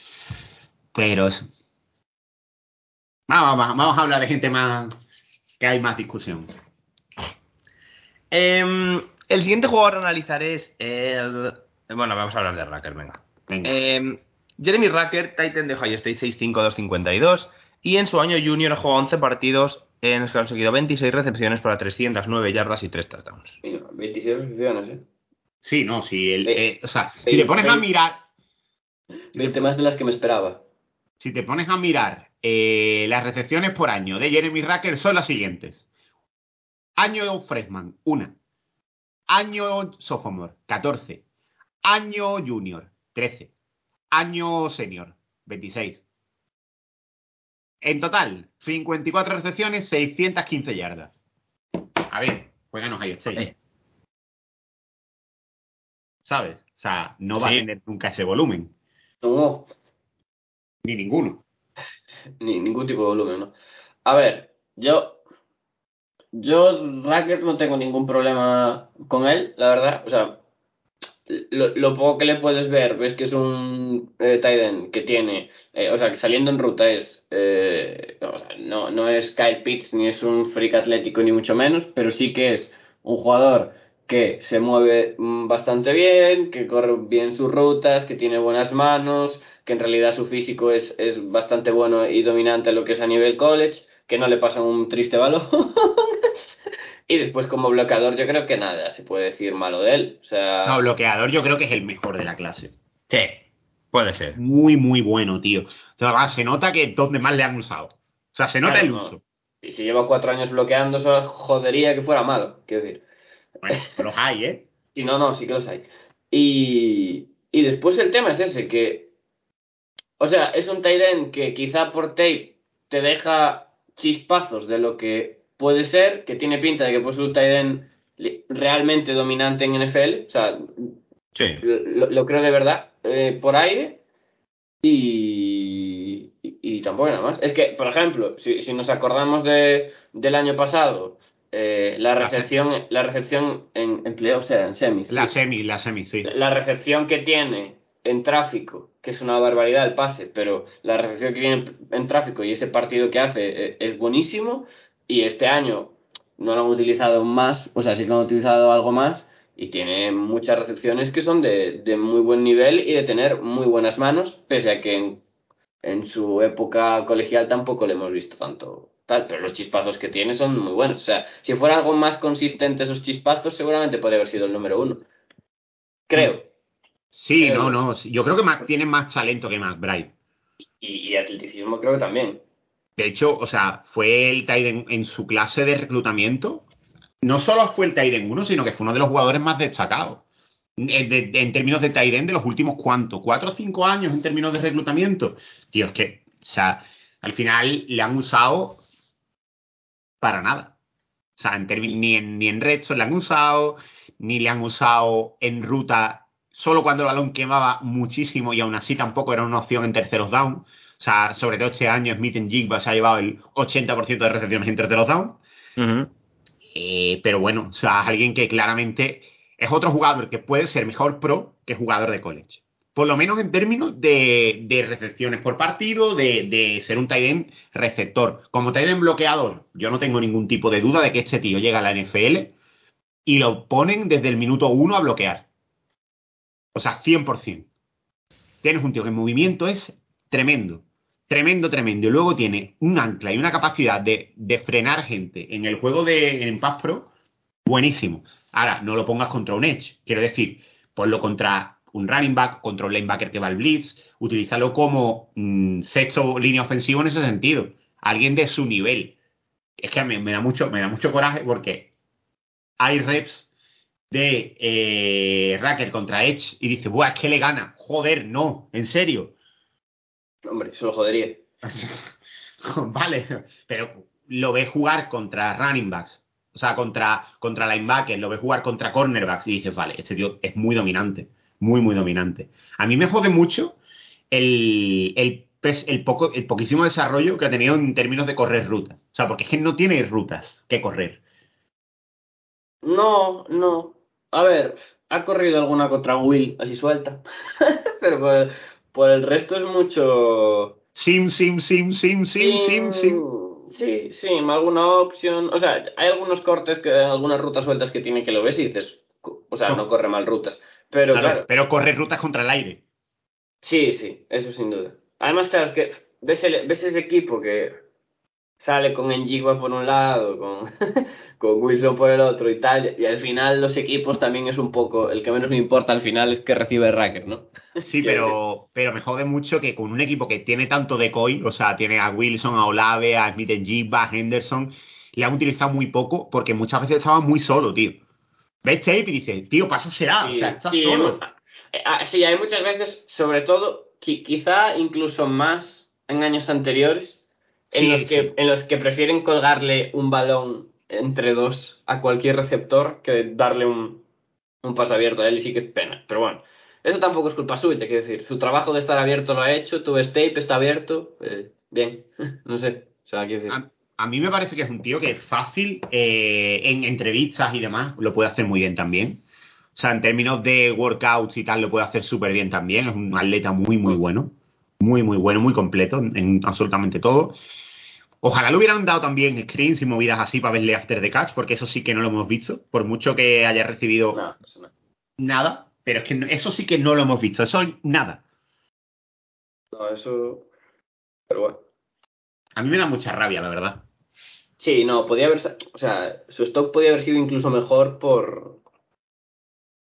Pero eso. Vamos, vamos, vamos a hablar de gente más que hay más discusión. Em, el siguiente jugador a analizar es el... Bueno, vamos a hablar de Racker, venga. Venga. Em, Jeremy Racker, Titan de Ohio State 6'5", y en su año junior ha jugado 11 partidos en los que ha conseguido 26 recepciones para 309 yardas y 3 touchdowns. mira, 26 recepciones, ¿eh? Sí, no, si el, eh, o sea, si te pones a mirar, 20 más de las que me esperaba. si te pones a mirar eh, las recepciones por año de Jeremy Racker son las siguientes. Año freshman, una. Año sophomore, 14. Año junior, 13. Año senior, 26. En total, 54 recepciones, 615 yardas. A ver, juegan Ohio State. ¿sabes? O sea, no va Sí. a tener nunca ese volumen, No, ni ninguno. Ni ningún tipo de volumen, ¿no? A ver, yo. Yo, Racker, no tengo ningún problema con él, la verdad. O sea, lo, poco que le puedes ver, ves que es un eh, que tiene. eh, o sea, que saliendo en ruta es. eh, no, no es Kyle Pitts ni es un freak atlético, ni mucho menos, pero sí que es un jugador que se mueve mm, bastante bien, que corre bien sus rutas, que tiene buenas manos, que en realidad su físico es, es bastante bueno y dominante en lo que es a nivel college, que no le pasa un triste balón. y después como bloqueador yo creo que nada se puede decir malo de él. O sea, No, bloqueador yo creo que es el mejor de la clase. Sí, puede ser. Muy, muy bueno, tío. O sea, se nota que donde más le han usado. O sea, se nota Claro, el no. uso. y si lleva cuatro años bloqueando, eso jodería que fuera malo, quiero decir. Bueno, los hay, ¿eh? Y no, no, sí que los hay. Y, y después el tema es ese, que, o sea, es un end que quizá por tape te deja chispazos de lo que puede ser, que tiene pinta de que puede ser un li- realmente dominante en NFL, o sea, Sí. lo, lo creo de verdad, eh, por aire, y, y, y tampoco nada más. Es que, por ejemplo, si, si nos acordamos de, del año pasado, eh, la La recepción, la recepción en, en playoffs, o sea, en semis. La sí. semi, la semi, sí. La recepción que tiene en tráfico, que es una barbaridad el pase, pero la recepción que tiene en tráfico y ese partido que hace eh, es buenísimo. Y este año no lo han utilizado más, o sea, sí que han utilizado algo más y tiene muchas recepciones que son de, de muy buen nivel y de tener muy buenas manos, pese a que en, en su época colegial tampoco le hemos visto tanto tal, pero los chispazos que tiene son muy buenos. O sea, si fuera algo más consistente esos chispazos, seguramente podría haber sido el número uno. Creo. Sí, no, no. Yo creo que más, tiene más talento que McBride. Y, y atleticismo creo que también. De hecho, o sea, fue el Tiden en su clase de reclutamiento. No solo fue el Tiden 1, sino que fue uno de los jugadores más destacados. En, de- de- en términos de Tiden de los últimos cuántos, cuatro o cinco años en términos de reclutamiento. Tío, es que, o sea, al final le han usado para nada. O sea, en ni en, ni en le han usado, ni le han usado en ruta solo cuando el balón quemaba muchísimo y aún así tampoco era una opción en terceros down. O sea, sobre todo este año Smith en Jigba se ha llevado el 80% de recepciones en terceros down. Eh, pero bueno, o sea, es alguien que claramente es otro jugador que puede ser mejor pro que jugador de college. Por lo menos en términos de, recepciones por partido, de, de ser un tight end receptor. Como tight end bloqueador, yo no tengo ningún tipo de duda de que este tío llega a la NFL y lo ponen desde el minuto uno a bloquear. O sea, 100%. Tienes un tío que en movimiento es tremendo. Tremendo, tremendo. Y luego tiene un ancla y una capacidad de, de frenar gente en el juego de en Pass Pro buenísimo. Ahora, no lo pongas contra un Edge. Quiero decir, ponlo contra un running back, contra un linebacker que va al blitz. Utilízalo como mm, sexto línea ofensivo en ese sentido. Alguien de su nivel. Es que me, me da mucho, me da mucho coraje porque hay reps de eh, Racker contra Edge y dice, Buah, es que le gana. Joder, no, en serio. Hombre, eso lo jodería. vale, pero lo ves jugar contra running backs, o sea, contra, contra linebackers, lo ves jugar contra cornerbacks y dices, vale, este tío es muy dominante, muy, muy dominante. A mí me jode mucho el, el, poco, el poquísimo desarrollo que ha tenido en términos de correr rutas. O sea, porque es que no tiene rutas que correr. No, no. A ver, ha corrido alguna contra Will, así suelta. Pero por, por el resto es mucho. Sim, sim, sim, sim, sim, sim, sim. Sí, sí, alguna opción. O sea, hay algunos cortes, que algunas rutas sueltas que tiene que lo ves y dices. O sea, No. no corre mal rutas. Pero Claro, claro, Pero correr rutas contra el aire. sí, sí, eso sin duda. Además, claro, es que ves, el- ves ese equipo que sale con Njigba por un lado, con, con Wilson por el otro y tal, y al final los equipos también es un poco, el que menos me importa al final es que recibe Racker, ¿no? Sí, pero, pero me jode mucho que con un equipo que tiene tanto decoy, o sea, tiene a Wilson, a Olave, a Smith Jibba, a Henderson, le han utilizado muy poco porque muchas veces estaba muy solo, tío. Ves tape y dices, tío, pásasela, o sea, está sí, solo. eh, ah, sí, hay muchas veces, sobre todo, qui- quizá incluso más en años anteriores, en, Sí, los que, sí. en los que prefieren colgarle un balón entre dos a cualquier receptor que darle un, un pase abierto a él y sí que es pena. Pero bueno, eso tampoco es culpa suya, quiero decir, su trabajo de estar abierto lo ha hecho, tu tape está abierto, eh, bien, no sé, o sea, quiero decir... A, a mí me parece que es un tío que es fácil eh, en entrevistas y demás, lo puede hacer muy bien también. O sea, en términos de workouts y tal, lo puede hacer súper bien también. Es un atleta muy, muy bueno. Muy, muy bueno, muy completo en absolutamente todo. Ojalá le hubieran dado también screens y movidas así para verle after the catch, porque eso sí que no lo hemos visto. Por mucho que haya recibido No, eso no. nada, pero es que eso sí que no lo hemos visto. Eso es nada. No, eso... Pero bueno. A mí me da mucha rabia, la verdad. Sí, no, podía haber... O sea, su stock podía haber sido incluso mejor por...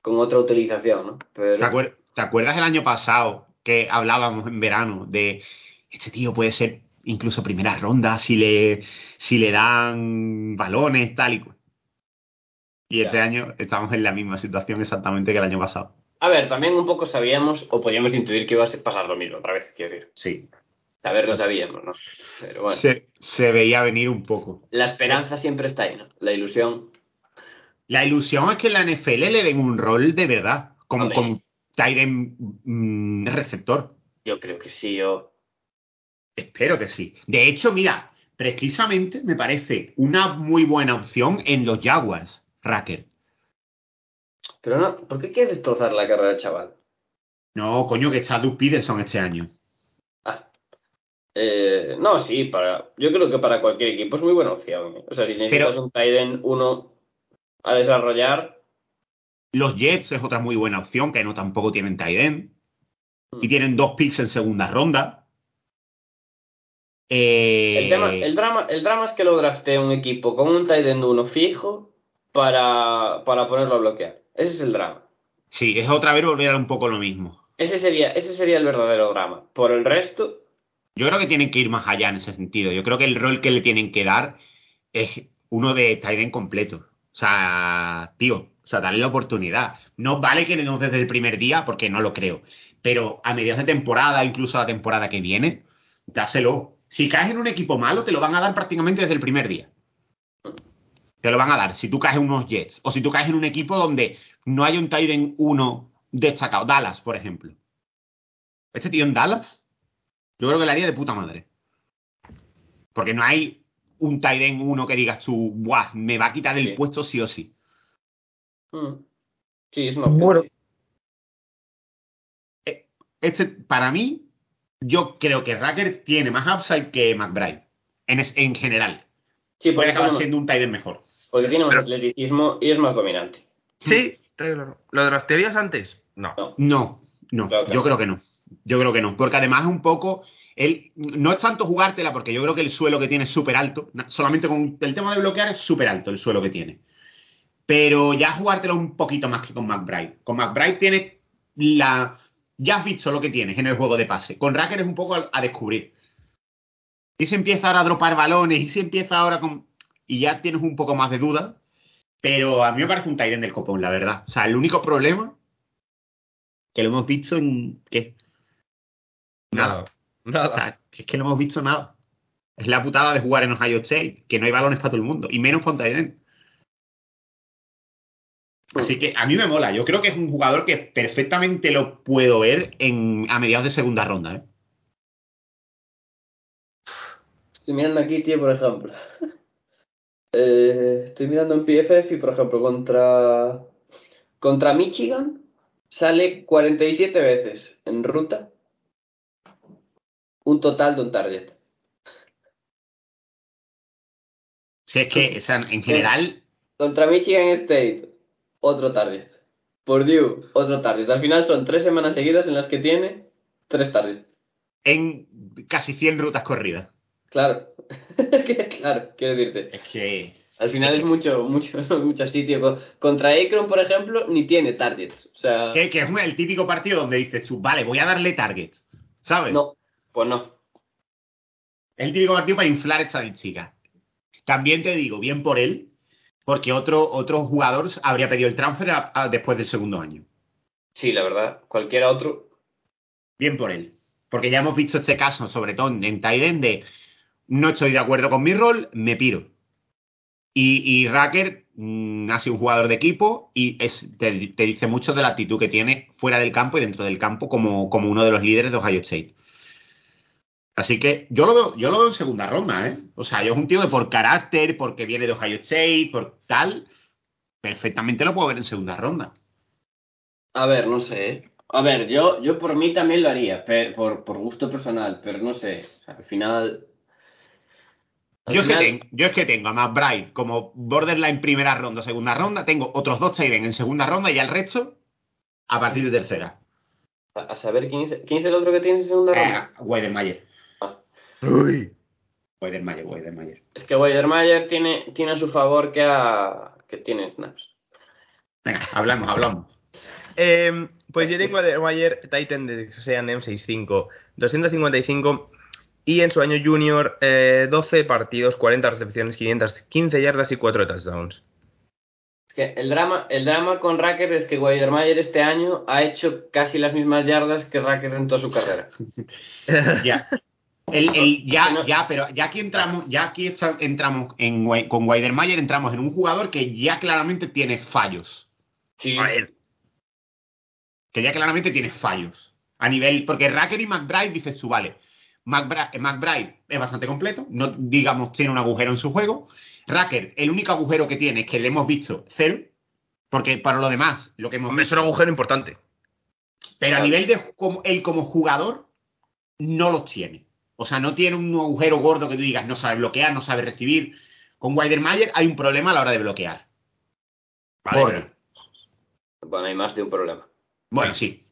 Con otra utilización, ¿no? Pero... ¿Te, acuer- te acuerdas el año pasado que hablábamos en verano de este tío puede ser incluso primera ronda si le, si le dan balones, tal y cual? Y Ya. este año estamos en la misma situación exactamente que el año pasado. A ver, también un poco sabíamos, o podíamos intuir que iba a pasar lo mismo otra vez, quiero decir. Sí. Saberlo sabíamos, ¿no? Pero bueno. Se, se veía venir un poco. La esperanza siempre está ahí, ¿no? La ilusión. La ilusión es que en la NFL le den un rol de verdad, como, Hombre. como tight end, mm, receptor. Yo creo que sí, yo... Espero que sí. De hecho, mira, precisamente me parece una muy buena opción en los Jaguars, Racker. Pero no, ¿por qué quieres destrozar la carrera del chaval? No, coño, que está Doug Peterson este año. Eh, no, sí, para... Yo creo que para cualquier equipo es muy buena opción. ¿eh? O sea, si necesitas Pero- un tight end uno a desarrollar... Los Jets es otra muy buena opción, que no tampoco tienen tight end. Y Mm. tienen dos picks en segunda ronda. Eh, El, tema, el, drama, el drama es que lo drafté un equipo con un tight end uno fijo para, para ponerlo a bloquear. Ese es el drama. Sí, es otra vez volver a un poco lo mismo. Ese sería, ese sería el verdadero drama. Por el resto, Yo creo que tienen que ir más allá en ese sentido. Yo creo que el rol que le tienen que dar es uno de tight end completo. O sea, tío, o sea, darle la oportunidad. No vale que le desde el primer día, porque no lo creo. Pero a mediados de temporada, incluso a la temporada que viene, dáselo. Si caes en un equipo malo, te lo van a dar prácticamente desde el primer día. Te lo van a dar. Si tú caes en unos Jets, o si tú caes en un equipo donde no hay un end uno destacado. Dallas, por ejemplo. Este tío en Dallas, yo creo que le haría de puta madre. Porque no hay un end uno que digas tú, ¡buah! Me va a quitar el Sí. puesto sí o sí. mm, sí, es una opción. Bueno. sí. Este, para mí, yo creo que Racker tiene más upside que McBride. En, es- en general. Sí, Puede porque acabar siendo un end mejor. porque tiene más Pero- atleticismo y es más dominante. Sí, está claro. ¿Lo draftearías antes? No. No. No, no, Claro que yo creo que no. Yo creo que no. Porque además es un poco. Él, no es tanto jugártela, porque yo creo que el suelo que tiene es súper alto. Solamente con el tema de bloquear es súper alto el suelo que tiene. Pero ya jugártelo un poquito más que con McBride. Con McBride tienes la. Ya has visto lo que tienes en el juego de pase. Con Racker es un poco a, descubrir. Y se empieza ahora a dropar balones, y se empieza ahora con. Y ya tienes un poco más de duda. Pero a mí me parece un Tyren del copón, la verdad. O sea, el único problema que lo hemos visto en. ¿Qué? Nada. O Nada. sea, es que no hemos visto nada. Es la putada de jugar en Ohio State, que no hay balones para todo el mundo, y menos tight end. Así que a mí me mola. Yo creo que es un jugador que perfectamente lo puedo ver en, a mediados de segunda ronda. ¿eh? Estoy mirando aquí, tío, por ejemplo. Eh, estoy mirando en PFF y, por ejemplo, contra, contra Michigan sale 47 veces en ruta. Un total de un target. Si es que, o sea, en general, Contra Michigan State, otro target. Purdue, otro target. Al final son tres semanas seguidas en las que tiene tres targets. en casi 100 rutas corridas. Claro. claro, quiero decirte. Es que. Al final es mucho, mucho, mucho sitio. Co- Contra Akron, por ejemplo, ni tiene targets. O sea, Que, que es el típico partido donde dices tú, vale, voy a darle targets. ¿Sabes? no, pues no. Es el típico partido para inflar estadísticas. También te digo, bien por él, porque otro, otro jugador habría pedido el transfer a- a- después del segundo año. Sí, la verdad, cualquiera otro. Bien por él. Porque ya hemos visto este caso, sobre todo en Tiden, de no estoy de acuerdo con mi rol, me piro. Y, y Racker mm, ha sido un jugador de equipo y es, te, te dice mucho de la actitud que tiene fuera del campo y dentro del campo como, como uno de los líderes de Ohio State. Así que yo lo veo, yo lo veo en segunda ronda, ¿eh? O sea, yo es un tío de por carácter, porque viene de Ohio State, por tal, perfectamente lo puedo ver en segunda ronda. A ver, no sé. ¿eh? A ver, yo, yo por mí también lo haría, por, por gusto personal, pero no sé. O sea, al final. al Yo es, que tengo, yo es que tengo a McBride como borderline primera ronda, segunda ronda, tengo otros dos Tyden en segunda ronda y al resto a partir de tercera. A, a saber quién es, quién es el otro que tienes en segunda ronda. Eh, Weidenmayer. Uy. Weidenmayer, Weidenmayer. Es que Weidermayer tiene, tiene a su favor que, a, que tiene snaps. Venga, hablamos, hablamos. Eh, pues yo tengo a Mayer Titan de Sean M65, 255 y en su año junior eh, 12 partidos, 40 recepciones, 515 yardas y 4 touchdowns. Es que el drama, el drama con Racker es que Weidermayer este año ha hecho casi las mismas yardas que Racker en toda su carrera. Ya. El, el- ya, ya, pero ya aquí entramos, ya aquí entramos en, con Weidenmayer, entramos en un jugador que ya claramente tiene fallos. Sí. A ver, que ya claramente tiene fallos. A nivel, porque Racker y McBride dices tú, vale, McBride, eh, McBride es bastante completo, no digamos tiene un agujero en su juego. Racker, el único agujero que tiene es que le hemos visto cero, porque para lo demás, lo que hemos hombre, es visto, un agujero importante. pero a nivel de como, él como jugador, no los tiene. O sea, no tiene un agujero gordo que tú digas, no sabe bloquear, no sabe recibir. Con Weidermayer hay un problema a la hora de bloquear. Vale, Gordo. Bueno, hay más de un problema. Bueno, sí.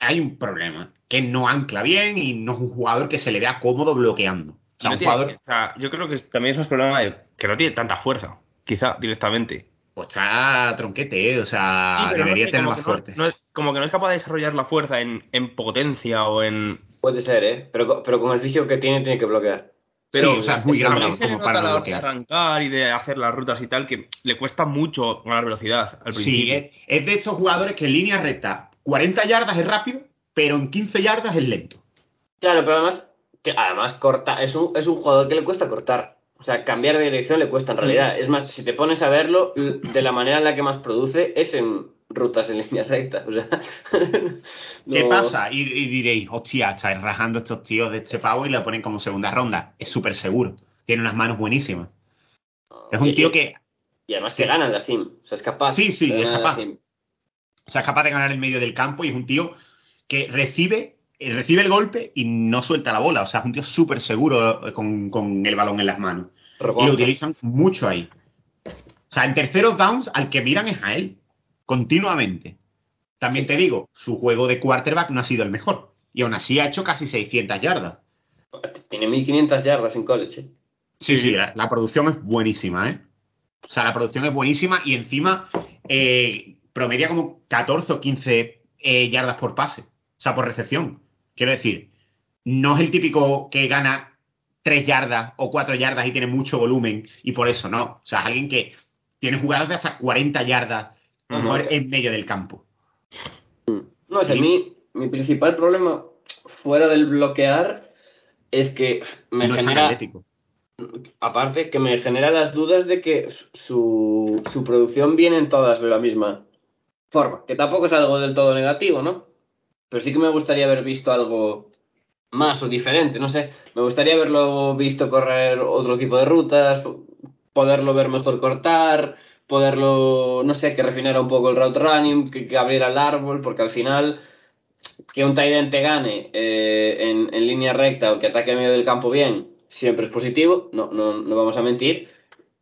Hay un problema. Que no ancla bien y no es un jugador que se le vea cómodo bloqueando. O sea, no un tiene- jugador. o sea, yo creo que también es más problema de que no tiene tanta fuerza, quizá, directamente. Pues está tronquete, ¿eh? O sea, Sí, pero no debería tener más fuerte. no es- como que no es capaz de desarrollar la fuerza en, en potencia o en. Puede ser, ¿eh? Pero, pero con el físico que tiene, tiene que bloquear. Pero sí, o sea, es muy grande como para no hora de bloquear. arrancar y de hacer las rutas y tal, que le cuesta mucho ganar velocidad al Sí, principio. es, es de estos jugadores que en línea recta, 40 yardas es rápido, pero en 15 yardas es lento. Claro, pero además, que además corta, es un, es un jugador que le cuesta cortar. O sea, cambiar de dirección le cuesta en realidad. Es más, si te pones a verlo, de la manera en la que más produce es en rutas en línea recta. O sea, ¿Qué pasa? Y, y diréis, hostia, estáis rajando estos tíos de este pavo y lo ponen como segunda ronda. Es súper seguro. Tiene unas manos buenísimas. Es un y- tío que Y además que gana en la sim. O sea, es capaz. Sí, sí, de es capaz. O sea, es capaz de ganar en medio del campo y es un tío que recibe, eh, recibe el golpe y no suelta la bola. O sea, es un tío súper seguro eh, con, con el balón en las manos. Y lo utilizan mucho ahí. O sea, en terceros downs al que miran es a él. Continuamente. También te digo, su juego de quarterback no ha sido el mejor. Y aún así ha hecho casi 600 yardas. Tiene 1500 yardas en college. ¿eh? Sí, sí, la, la producción es buenísima, ¿eh? O sea, la producción es buenísima y encima eh, promedia como 14 o 15 eh, yardas por pase. O sea, por recepción. Quiero decir, no es el típico que gana 3 yardas o 4 yardas y tiene mucho volumen y por eso no. O sea, es alguien que tiene jugadas de hasta 40 yardas a lo mejor Ujú. en medio del campo. No, o sea, Sí. mi, mi principal problema fuera del bloquear es que me no genera, aparte, que me genera las dudas de que su, su producción viene en todas de la misma forma. Que tampoco es algo del todo negativo, ¿no? Pero sí que me gustaría haber visto algo más o diferente, no sé. Me gustaría haberlo visto correr otro tipo de rutas, poderlo ver mejor cortar, poderlo, no sé, que refinara un poco el route running, que, que abriera el árbol, porque al final que un tight end te gane eh, en, en línea recta o que ataque en medio del campo bien, siempre es positivo, no, no, no vamos a mentir.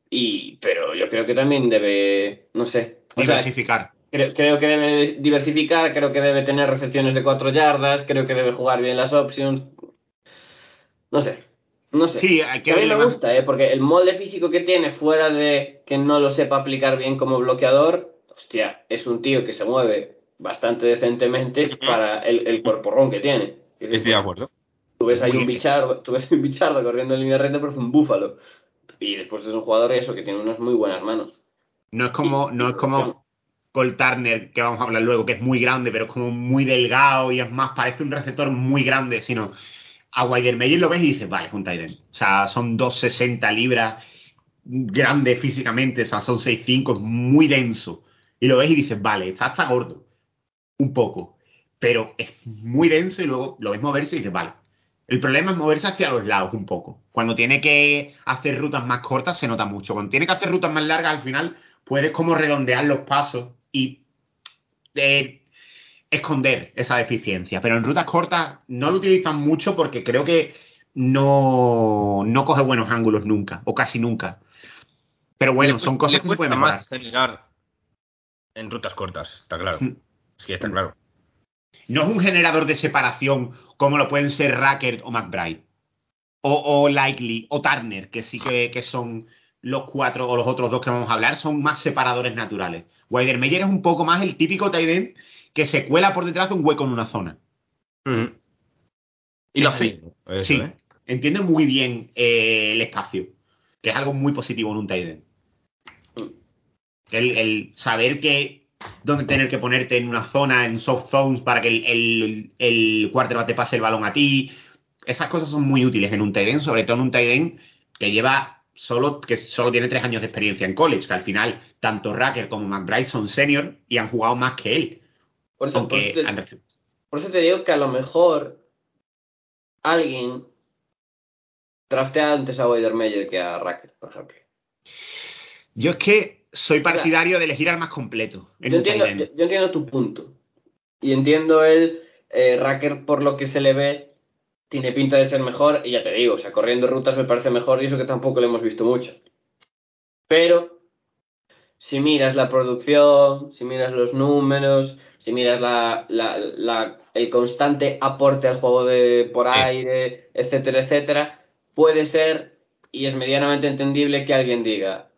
Y, pero yo creo que también debe, no sé, o sea, Diversificar. Creo, creo que debe diversificar, creo que debe tener recepciones de cuatro yardas, creo que debe jugar bien las options. No sé, no sé. Sí, hay que a mí me gusta, ¿eh? porque el molde físico que tiene, fuera de que no lo sepa aplicar bien como bloqueador, hostia, es un tío que se mueve bastante decentemente para el, el cuerporrón que tiene. Estoy de acuerdo. Tú ves ahí Muy un bichardo, tú ves un bichardo corriendo en línea recta, pero es un búfalo. Y después es un jugador eso, que tiene unas muy buenas manos. No es como, no es como Cole Turner, que vamos a hablar luego, que es muy grande, pero es como muy delgado y es más, parece un receptor muy grande, sino a Weidermeyer lo ves y dices, vale, es un end. O sea, son 260 libras, grande físicamente, o sea, son 6'5, es muy denso. Y lo ves y dices, vale, está hasta gordo. Un poco. Pero es muy denso y luego lo ves moverse y dices, vale. El problema es moverse hacia los lados un poco. Cuando tiene que hacer rutas más cortas se nota mucho. Cuando tiene que hacer rutas más largas, al final puedes como redondear los pasos y eh, esconder esa deficiencia. Pero en rutas cortas no lo utilizan mucho porque creo que no, no coge buenos ángulos nunca, o casi nunca. Pero bueno, son cosas que se pueden mejorar. más generar en rutas cortas, está claro. Mm. Sí, está claro. No es un generador de separación como lo pueden ser Rackert o McBride. O, o Likely o Turner, que sí que, que son los cuatro o los otros dos que vamos a hablar, son más separadores naturales. Weidermeyer es un poco más el típico tight que se cuela por detrás de un hueco en una zona. Y lo hace sí, ¿eh? entiende muy bien eh, el espacio, que es algo muy positivo en un tight end. El, el saber que dónde tener que ponerte en una zona, en soft zones, para que el, el, el quarterback te pase el balón a ti. Esas cosas son muy útiles en un tight end, sobre todo en un tight end que lleva solo, que solo tiene tres años de experiencia en college, que al final tanto Racker como McBride son senior y han jugado más que él. Por eso, por Aunque eso te- han recibido- por eso te digo que a lo mejor alguien draftea antes a Weidermeyer que a Racket, por ejemplo. Yo es que soy partidario de elegir al más completo. En Yo entiendo, end. yo, yo entiendo tu punto. Y entiendo el eh, Racker por lo que se le ve, tiene pinta de ser mejor. Y ya te digo, o sea, corriendo rutas me parece mejor y eso que tampoco le hemos visto mucho. Pero, si miras la producción, si miras los números, si miras la, la, la- el constante aporte al juego de por aire, etcétera, etcétera, puede ser, y es medianamente entendible que alguien diga,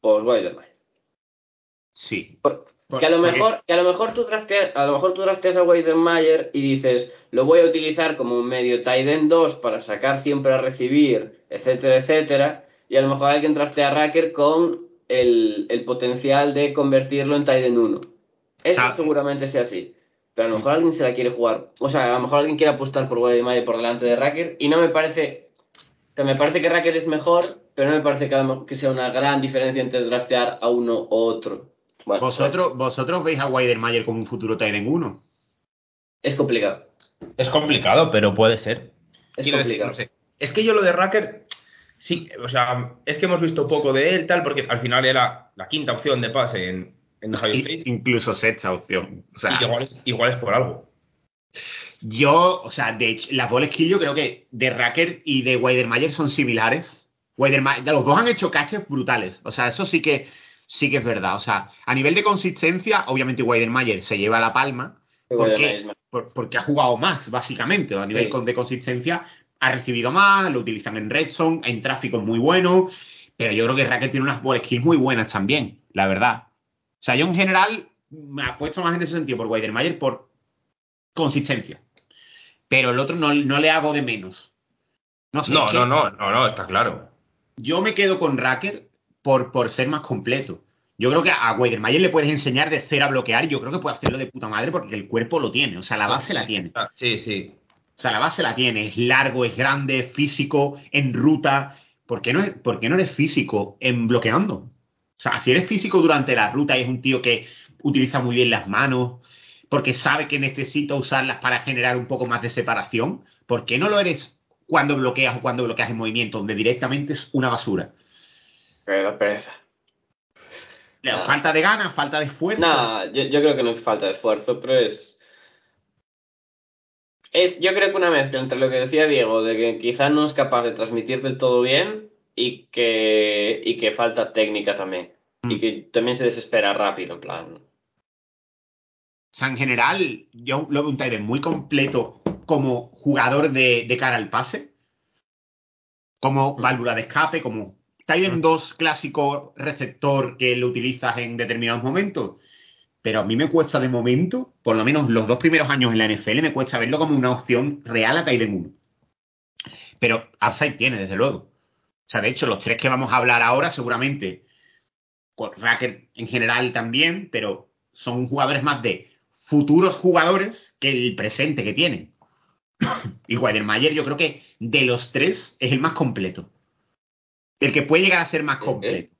pues Weidermeyer. Sí. Por- Por- que a lo mejor, que a lo mejor tú drafteas, a lo mejor tú drafteas a Weidenmayer y dices, lo voy a utilizar como un medio tight end 2 para sacar siempre a recibir, etcétera, etcétera, y a lo mejor alguien draftea a Racker con el, el potencial de convertirlo en tight end 1. Eso seguramente sea así. Pero a lo mejor alguien se la quiere jugar. O sea, a lo mejor alguien quiere apostar por Weidenmayer por delante de Racker y no me parece o sea, me parece que Racker es mejor, pero no me parece que, sea una gran diferencia entre draftear a uno u otro. Bueno, ¿Vosotros, ¿Vosotros veis a Weidermayer como un futuro end 1? Es complicado. Es complicado, pero puede ser. Es Quiero decir, complicado. no sé. Es que yo lo de Racker, sí, o sea, es que hemos visto poco de él, tal, porque al final era la quinta opción de pase en, en Ohio I- State. Incluso sexta opción. O sea, y igual es, igual es por algo. yo, o sea, de hecho, las ball skill yo creo que de Racker y de Weidermayer son similares. Weidermayer, los dos han hecho catches brutales. O sea, eso sí que sí que es verdad. O sea, a nivel de consistencia, obviamente Weidermayer se lleva la palma. Porque ha jugado más, básicamente. A nivel Sí. de consistencia, ha recibido más, lo utilizan en red zone, en tráfico es muy bueno. Pero yo creo que Racker tiene unas ball skills muy buenas también, la verdad. O sea, yo en general me apuesto más en ese sentido por Weidermayer por consistencia. Pero el otro no, no le hago de menos. No sé. No, no, no, no, no, está claro. Yo me quedo con Racker por, por ser más completo. Yo creo que a Weidermayer le puedes enseñar de cero a bloquear y yo creo que puede hacerlo de puta madre porque el cuerpo lo tiene. O sea, la base la tiene. Sí, sí. O sea, la base la tiene. Es largo, es grande, es físico, en ruta. ¿Por qué no, es- por qué no eres físico en bloqueando? O sea, si eres físico durante la ruta y es un tío que utiliza muy bien las manos, porque sabe que necesita usarlas para generar un poco más de separación, ¿por qué no lo eres cuando bloqueas o cuando bloqueas en movimiento, donde directamente es una basura? Pero pereza. Ah. Falta de ganas, falta de esfuerzo. No, yo, yo creo que no es falta de esfuerzo, pero es. Es, yo creo que una mezcla entre lo que decía Diego, de que quizás no es capaz de transmitir del todo bien y que, y que falta técnica también. Mm. Y que también se desespera rápido, en plan. O sea, en general, yo lo veo un Tyden muy completo como jugador de, de cara al pase, como Mm. válvula de escape, como Tyden 2 clásico receptor que lo utilizas en determinados momentos. Pero a mí me cuesta de momento, por lo menos los dos primeros años en la NFL, me cuesta verlo como una opción real a Tyden 1. Pero upside tiene, desde luego. O sea, de hecho, los tres que vamos a hablar ahora, seguramente, con Racker en general también, pero son jugadores más de futuros jugadores que el presente que tienen. Y Weidermayer, yo creo que de los tres es el más completo. El que puede llegar a ser más ¿Eh? completo.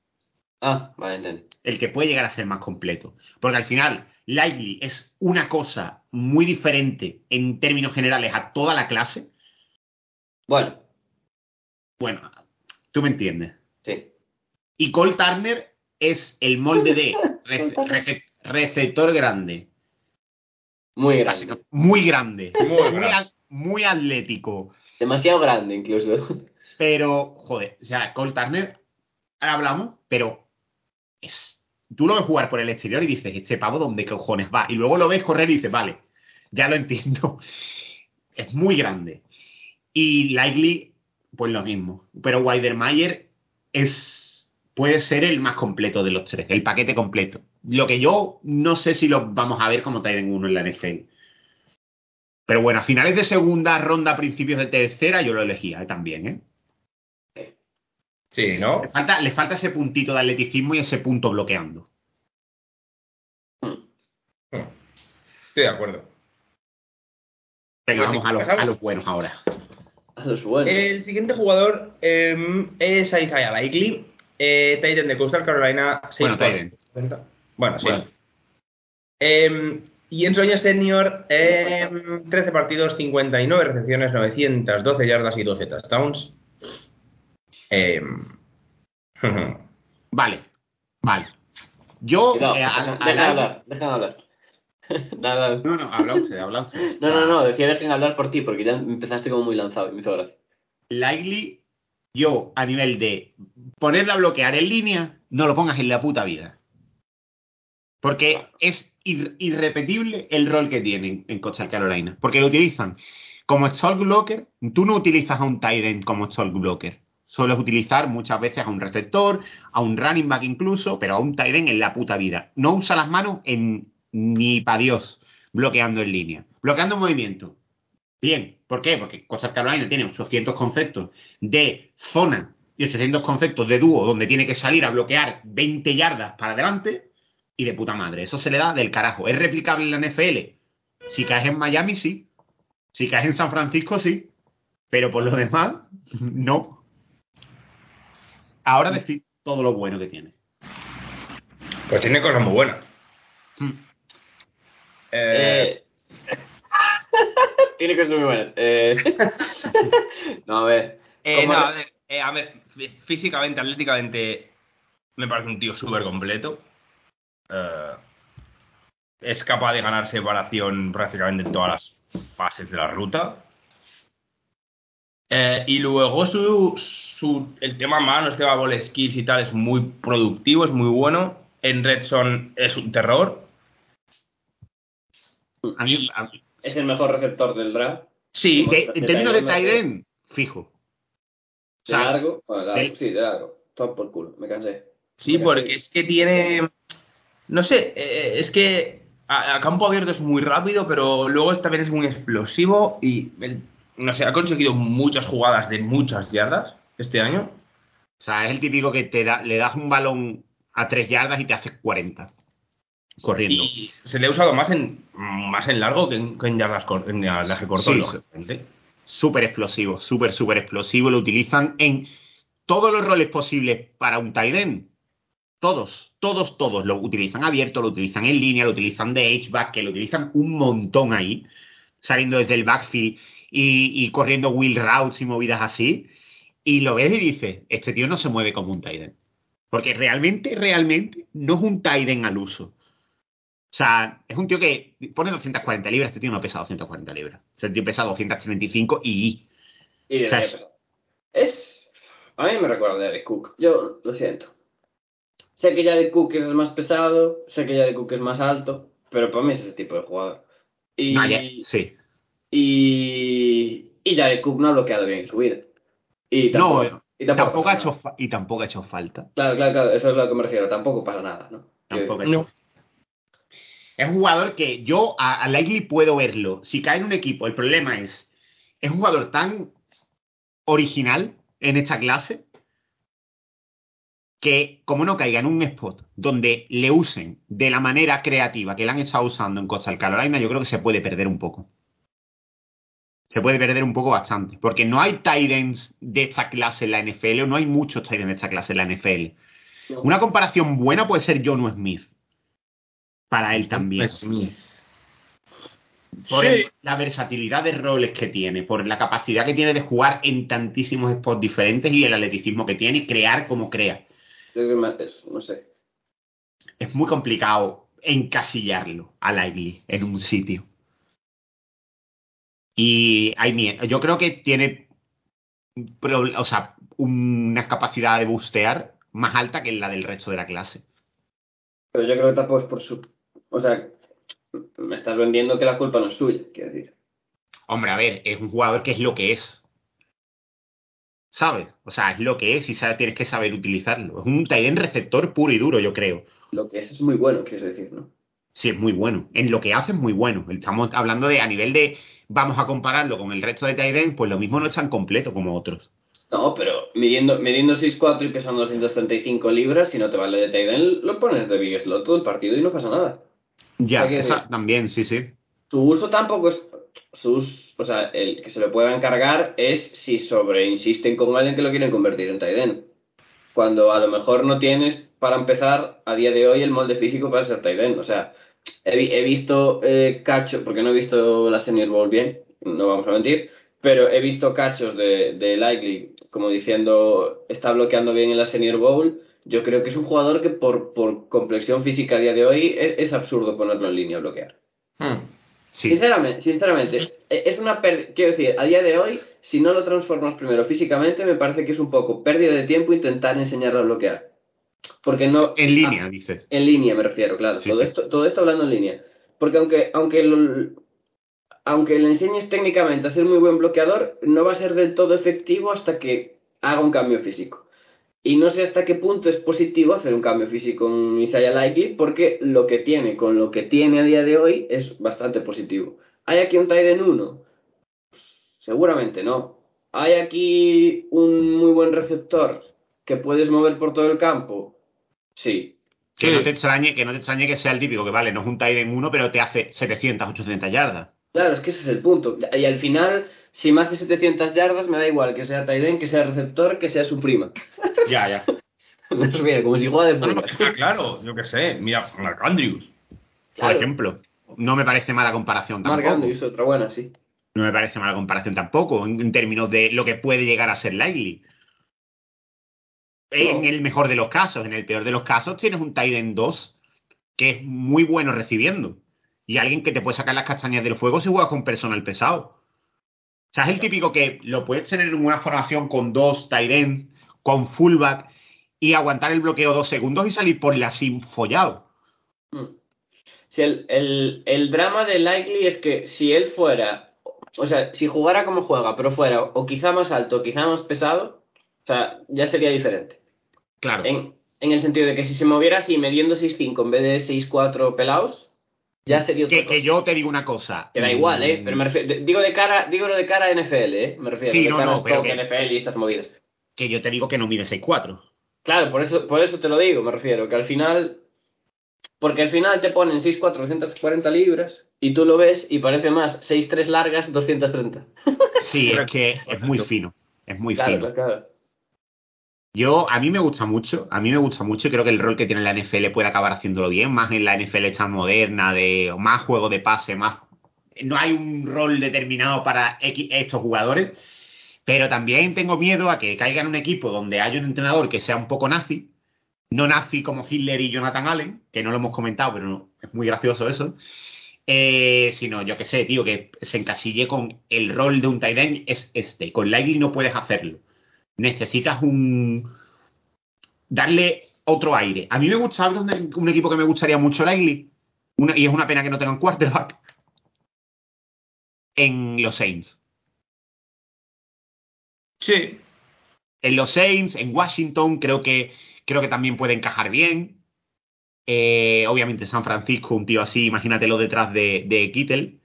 Ah, vale. El que puede llegar a ser más completo. Porque al final, Lively es una cosa muy diferente en términos generales a toda la clase. Bueno, Bueno, tú me entiendes. sí. Y Cole Turner es el molde de rece- rece- receptor grande. Muy grande. Muy grande. Muy grande. muy atlético. Demasiado grande, incluso. Pero, joder, o sea, Cole Turner, ahora hablamos, pero es. Tú lo ves jugar por el exterior y dices, este pavo, ¿dónde cojones va? Y luego lo ves correr y dices, vale, ya lo entiendo. Es muy grande. Y Likely, pues lo mismo. Pero Weidermayer es. puede ser el más completo de los tres, el paquete completo. Lo que yo no sé si lo vamos a ver como Titan 1 en la NFL. Pero bueno, a finales de segunda ronda, principios de tercera, yo lo elegía eh, también, ¿eh? Sí, ¿no? Le falta, le falta ese puntito de atleticismo y ese punto bloqueando. Estoy de acuerdo. Venga, Pues vamos a los, a los buenos ahora. A los buenos. El siguiente jugador eh, es Isaiah Likely, eh, Titan de Coastal Carolina. Bueno, 6'4". Titan. Bueno, sí. Bueno. Eh, y en su año senior, eh, 13 partidos, 59 recepciones, 912 yardas y 12 touchdowns. Eh, Vale, vale. Yo. Cuidado, eh, a- deja- a deja Likely- hablar, deja hablar. No, no, habla usted, habla usted. No, no, no, decía dejen hablar por ti, porque ya empezaste como muy lanzado y me hizo gracia. Likely, yo, a nivel de ponerla a bloquear en línea, no lo pongas en la puta vida. Porque es ir- irrepetible el rol que tienen en Coastal Carolina. Porque lo utilizan como stalk blocker. Tú no utilizas a un end como stalk blocker. Sueles utilizar muchas veces a un receptor, a un running back incluso, pero a un end en la puta vida. No usa las manos en ni para Dios bloqueando en línea. Bloqueando en movimiento. Bien, ¿por qué? Porque Coastal Carolina tiene 800 conceptos de zona y 800 conceptos de dúo donde tiene que salir a bloquear 20 yardas para adelante y de puta madre. Eso se le da del carajo. ¿Es replicable en la NFL? Si caes en Miami, sí. Si caes en San Francisco, sí. Pero por lo demás, no. Ahora decir todo lo bueno que tiene. pues tiene cosas muy buenas. Hmm. Eh, Eh... Tiene que ser muy buenas. Eh... no, a ver. eh, ¿cómo no, a ver, eh, a ver, fí- físicamente, atléticamente, me parece un tío súper completo. Es capaz de ganar separación prácticamente en todas las fases de la ruta. Y luego su, su- el tema manos, el tema ball skills y tal es muy productivo, es muy bueno. En Redson es un terror. A mí, a- Es el mejor receptor del draft. Sí, de- en términos de tight tight end, end, fijo. De sea, largo. Bueno, largo, del- Sí, de largo. Todo por culo. Me cansé. Sí, Me porque cansé. es que tiene. No sé, eh, es que a, a campo abierto es muy rápido, pero luego también es muy explosivo y el- no sé, ha conseguido muchas jugadas de muchas yardas este año. O sea, es el típico que te da, le das un balón a tres yardas y te hace 40 corriendo. Y se le ha usado más en más en largo que en, que en yardas en corto, Sí, lógicamente. Súper explosivo, súper, súper explosivo. Lo utilizan en todos los roles posibles para un tight end. Todos, todos, todos. Lo utilizan abierto, lo utilizan en línea, lo utilizan de H-back, que lo utilizan un montón ahí, saliendo desde el backfield y, y corriendo wheel routes y movidas así. Y lo ves y dices, este tío no se mueve como un tight end. Porque realmente, realmente no es un tight end al uso. O sea, es un tío que pone 240 libras, este tío no pesa 240 libras. Este tío pesa 235 y... Y de O sea, es. A mí me recuerda a Derek Cook. Yo lo siento. Sé que Jared Cook es el más pesado, sé que Jared Cook es más alto, pero para mí es ese tipo de jugador. Y, Vaya, sí. y, y Jared Cook no ha bloqueado bien en su vida. Y tampoco, No, y Tampoco, ha hecho y tampoco ha hecho falta. Claro, claro, claro, eso es a lo que me refiero. Tampoco pasa nada, ¿no? Tampoco ha Que- hecho No. Es un jugador que yo a, a puedo verlo. Si cae en un equipo, el problema es, es un jugador tan original en esta clase que como no caiga en un spot donde le usen de la manera creativa que le han estado usando en Coastal Carolina, yo creo que se puede perder un poco. Se puede perder un poco bastante. Porque no hay Titans de esta clase en la NFL, o no hay muchos Titans de esta clase en la NFL. Una comparación buena puede ser Jonu Smith. Para él también. Smith. Por Sí. el- la versatilidad de roles que tiene, por la capacidad que tiene de jugar en tantísimos spots diferentes y el atleticismo que tiene y crear como crea. Es- no sé. Es muy complicado encasillarlo a Lively en un sitio. Y hay mie- yo creo que tiene o sea, una capacidad de bustear más alta que la del resto de la clase. Pero yo creo que tampoco es por su. O sea, me estás vendiendo que la culpa no es suya, quiero decir. Hombre, a ver, es un jugador que es lo que es. ¿Sabes? O sea, es lo que es y tienes que saber utilizarlo. Es un tight receptor puro y duro, yo creo. Lo que es es muy bueno, quieres decir, ¿no? Sí, es muy bueno. En lo que hace es muy bueno. Estamos hablando de a nivel de vamos a compararlo con el resto de ends, pues lo mismo no es tan completo como otros. No, pero midiendo, midiendo 6'4 y pesando 235 libras, si no te vale de end, lo pones de big slot todo el partido y no pasa nada. Ya, O sea también, sí, sí. Su uso tampoco es. Sus, o sea, el que se le pueda encargar es si sobre insisten con alguien que lo quieren convertir en tight end. Cuando a lo mejor no tienes, para empezar, a día de hoy el molde físico para ser tight end. O sea, he visto eh, cachos, porque no he visto la Senior Bowl bien, no vamos a mentir, pero he visto cachos de, de Likely como diciendo está bloqueando bien en la Senior Bowl. Yo creo que es un jugador que por, por complexión física a día de hoy es, es absurdo ponerlo en línea a bloquear. Hmm. Sí. Sinceramente, sinceramente, e- es una pérdida. Quiero decir, a día de hoy, si no lo transformas primero físicamente, me parece que es un poco pérdida de tiempo intentar enseñarlo a bloquear. Porque no. En línea, Ah, dices. en línea me refiero, claro. Sí, todo, sí. Esto, todo esto hablando en línea. Porque aunque, aunque, lo- aunque le enseñes técnicamente a ser muy buen bloqueador, no va a ser del todo efectivo hasta que haga un cambio físico. Y no sé hasta qué punto es positivo hacer un cambio físico en Isaiah Likely, porque lo que tiene con lo que tiene a día de hoy es bastante positivo. ¿Hay aquí un Tyden 1? Seguramente no. ¿Hay aquí un muy buen receptor que puedes mover por todo el campo? Sí. Que Sí. no te extrañe, que no te extrañe que sea el típico que vale, no es un tight end 1, pero te hace 700, 800 yardas. Claro, es que ese es el punto. Y al final, si me hace 700 yardas, me da igual que sea Tyden, que sea receptor, que sea su prima. Ya, ya. Me refiero, como si juega de No, está claro, yo qué sé. Mira, Mark Andrews. Por ejemplo. No me parece mala comparación Mark tampoco. Andrews, otra buena, sí. No me parece mala comparación tampoco, en, en términos de lo que puede llegar a ser Likely. En No. el mejor de los casos, en el peor de los casos, tienes un end 2 que es muy bueno recibiendo. Y alguien que te puede sacar las castañas del fuego si juegas con personal pesado. O sea, es el típico que lo puedes tener en una formación con dos tight ends, con fullback, y aguantar el bloqueo dos segundos y salir por la sin follado. Mm. Si el, el, el drama de Likely es que si él fuera, o sea, si jugara como juega, pero fuera o quizá más alto, o quizá más pesado, o sea, ya sería diferente. Claro. En, en el sentido de que si se moviera así, mediendo 6'5 en vez de 6'4 pelados, ya sería otra Que, cosa. que yo te digo una cosa. Que da igual, ¿eh? Mm, Pero me refiero, de- digo de cara, digo de cara a NFL, ¿eh? Me refiero Sí, de no, no, a pero que- NFL y estas movidas. Que yo te digo que no mide 6'4. Claro, por eso, por eso te lo digo, me refiero, que al final. Porque al final te ponen 6'4, 240 libras, y tú lo ves y parece más 6'3 largas, 230. Sí, es que es muy fino. Es muy Claro, fino. claro, claro. Yo, a mí me gusta mucho, a mí me gusta mucho y creo que el rol que tiene la NFL puede acabar haciéndolo bien, más en la NFL esta moderna, de más juego de pase, más... No hay un rol determinado para estos jugadores, pero también tengo miedo a que caiga en un equipo donde haya un entrenador que sea un poco nazi, no nazi como Hitler y Jonathan Allen, que no lo hemos comentado, pero es muy gracioso eso, eh, sino yo que sé, tío, que se encasille con el rol de un tight end es este, con Lively no puedes hacerlo necesitas un darle otro aire. A mí me gusta ¿sabes dónde- un equipo que me gustaría mucho Likely, una, y es una pena que no tengan quarterback, en los Saints. Sí. En los Saints, en Washington, creo que, creo que también puede encajar bien. Eh, obviamente San Francisco, un tío así, imagínatelo detrás de, de Kittel.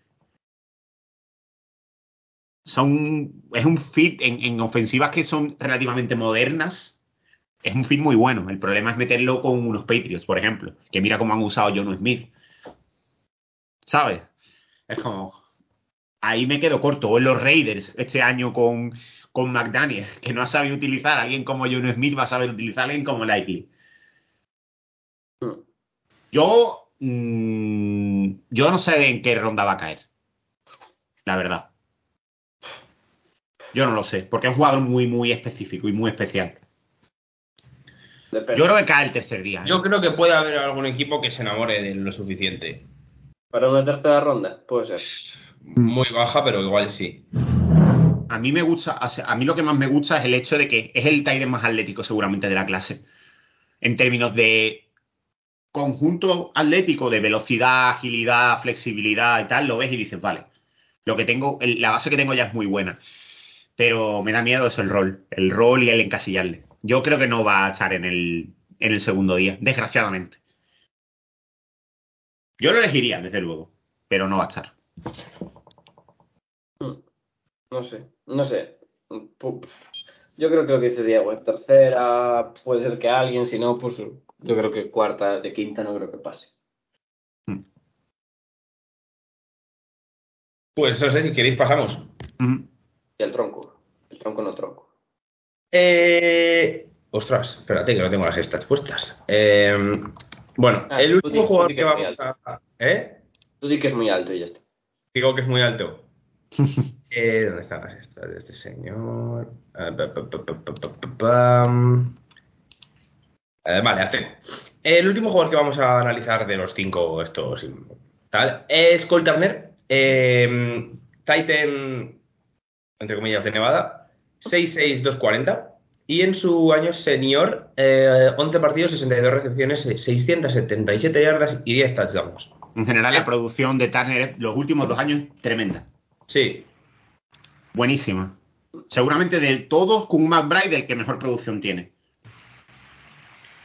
Son, es un fit en, en ofensivas que son relativamente modernas. Es un fit muy bueno. El problema es meterlo con unos Patriots, por ejemplo. Que mira cómo han usado John Smith. ¿Sabes? Es como. ahí me quedo corto. O en los Raiders este año con, con McDaniel, que no ha sabido utilizar alguien como John Smith, va a saber utilizar a alguien como. Hmm. Yo, mm, yo no sé en qué ronda va a caer. La verdad. Yo no lo sé, porque es un jugador muy, muy específico y muy especial. Depende. Yo creo que cae el tercer día. ¿eh? Yo creo que puede haber algún equipo que se enamore de lo suficiente. Para una tercera ronda, puede ser. Muy baja, pero igual sí. A mí me gusta, o sea, a mí lo que más me gusta es el hecho de que es el Titan más atlético seguramente de la clase. En términos de conjunto atlético, de velocidad, agilidad, flexibilidad y tal, lo ves y dices, vale, lo que tengo, la base que tengo ya es muy buena. Pero me da miedo eso, el rol, el rol y el encasillarle. Yo creo que no va a estar en el, en el segundo día, desgraciadamente. Yo lo elegiría, desde luego, pero no va a estar. Hmm. No sé, no sé. Yo creo que lo que dice Diego, en tercera puede ser que alguien, si no, pues yo creo que cuarta, de quinta no creo que pase. Pues no sé, si queréis pasamos. Mm. Y el tronco, tronco no tronco. Eh, ostras, espérate que no tengo las estas puestas. Eh, bueno, ah, el último jugador que, vamos a. ¿Eh? Tú di que es muy alto y ya está. Digo que es muy alto. Eh, ¿Dónde están las estas de este señor? Vale, las. El último jugador que vamos a analizar de los cinco estos tal es Cole Turner, eh, Titan, entre comillas, de Nevada, 66240. Y en su año senior, eh, 11 partidos, 62 recepciones, 677 yardas y 10 touchdowns. En general, la producción de Turner los últimos dos años tremenda. Sí, Buenísima. Seguramente de todos, con McBride el que mejor producción tiene.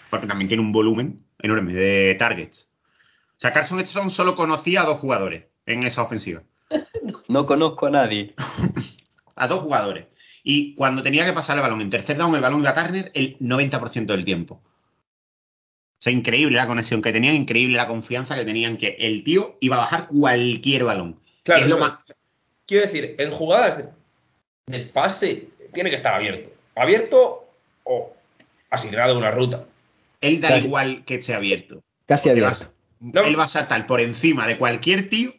Porque también tiene un volumen enorme de targets. O sea, Carson Edson solo conocía a dos jugadores en esa ofensiva. No conozco a nadie. A dos jugadores. Y cuando tenía que pasar el balón en tercer down, el balón de a Turner el 90% del tiempo. O sea, increíble la conexión que tenían, increíble la confianza que tenían que el tío iba a bajar cualquier balón. Claro, Es lo no, más- quiero decir, en jugadas de, del pase tiene que estar abierto. Abierto o asignado una ruta. Él da Casi. igual que esté abierto. Casi abierto. vas- No. Él va a saltar por encima de cualquier tío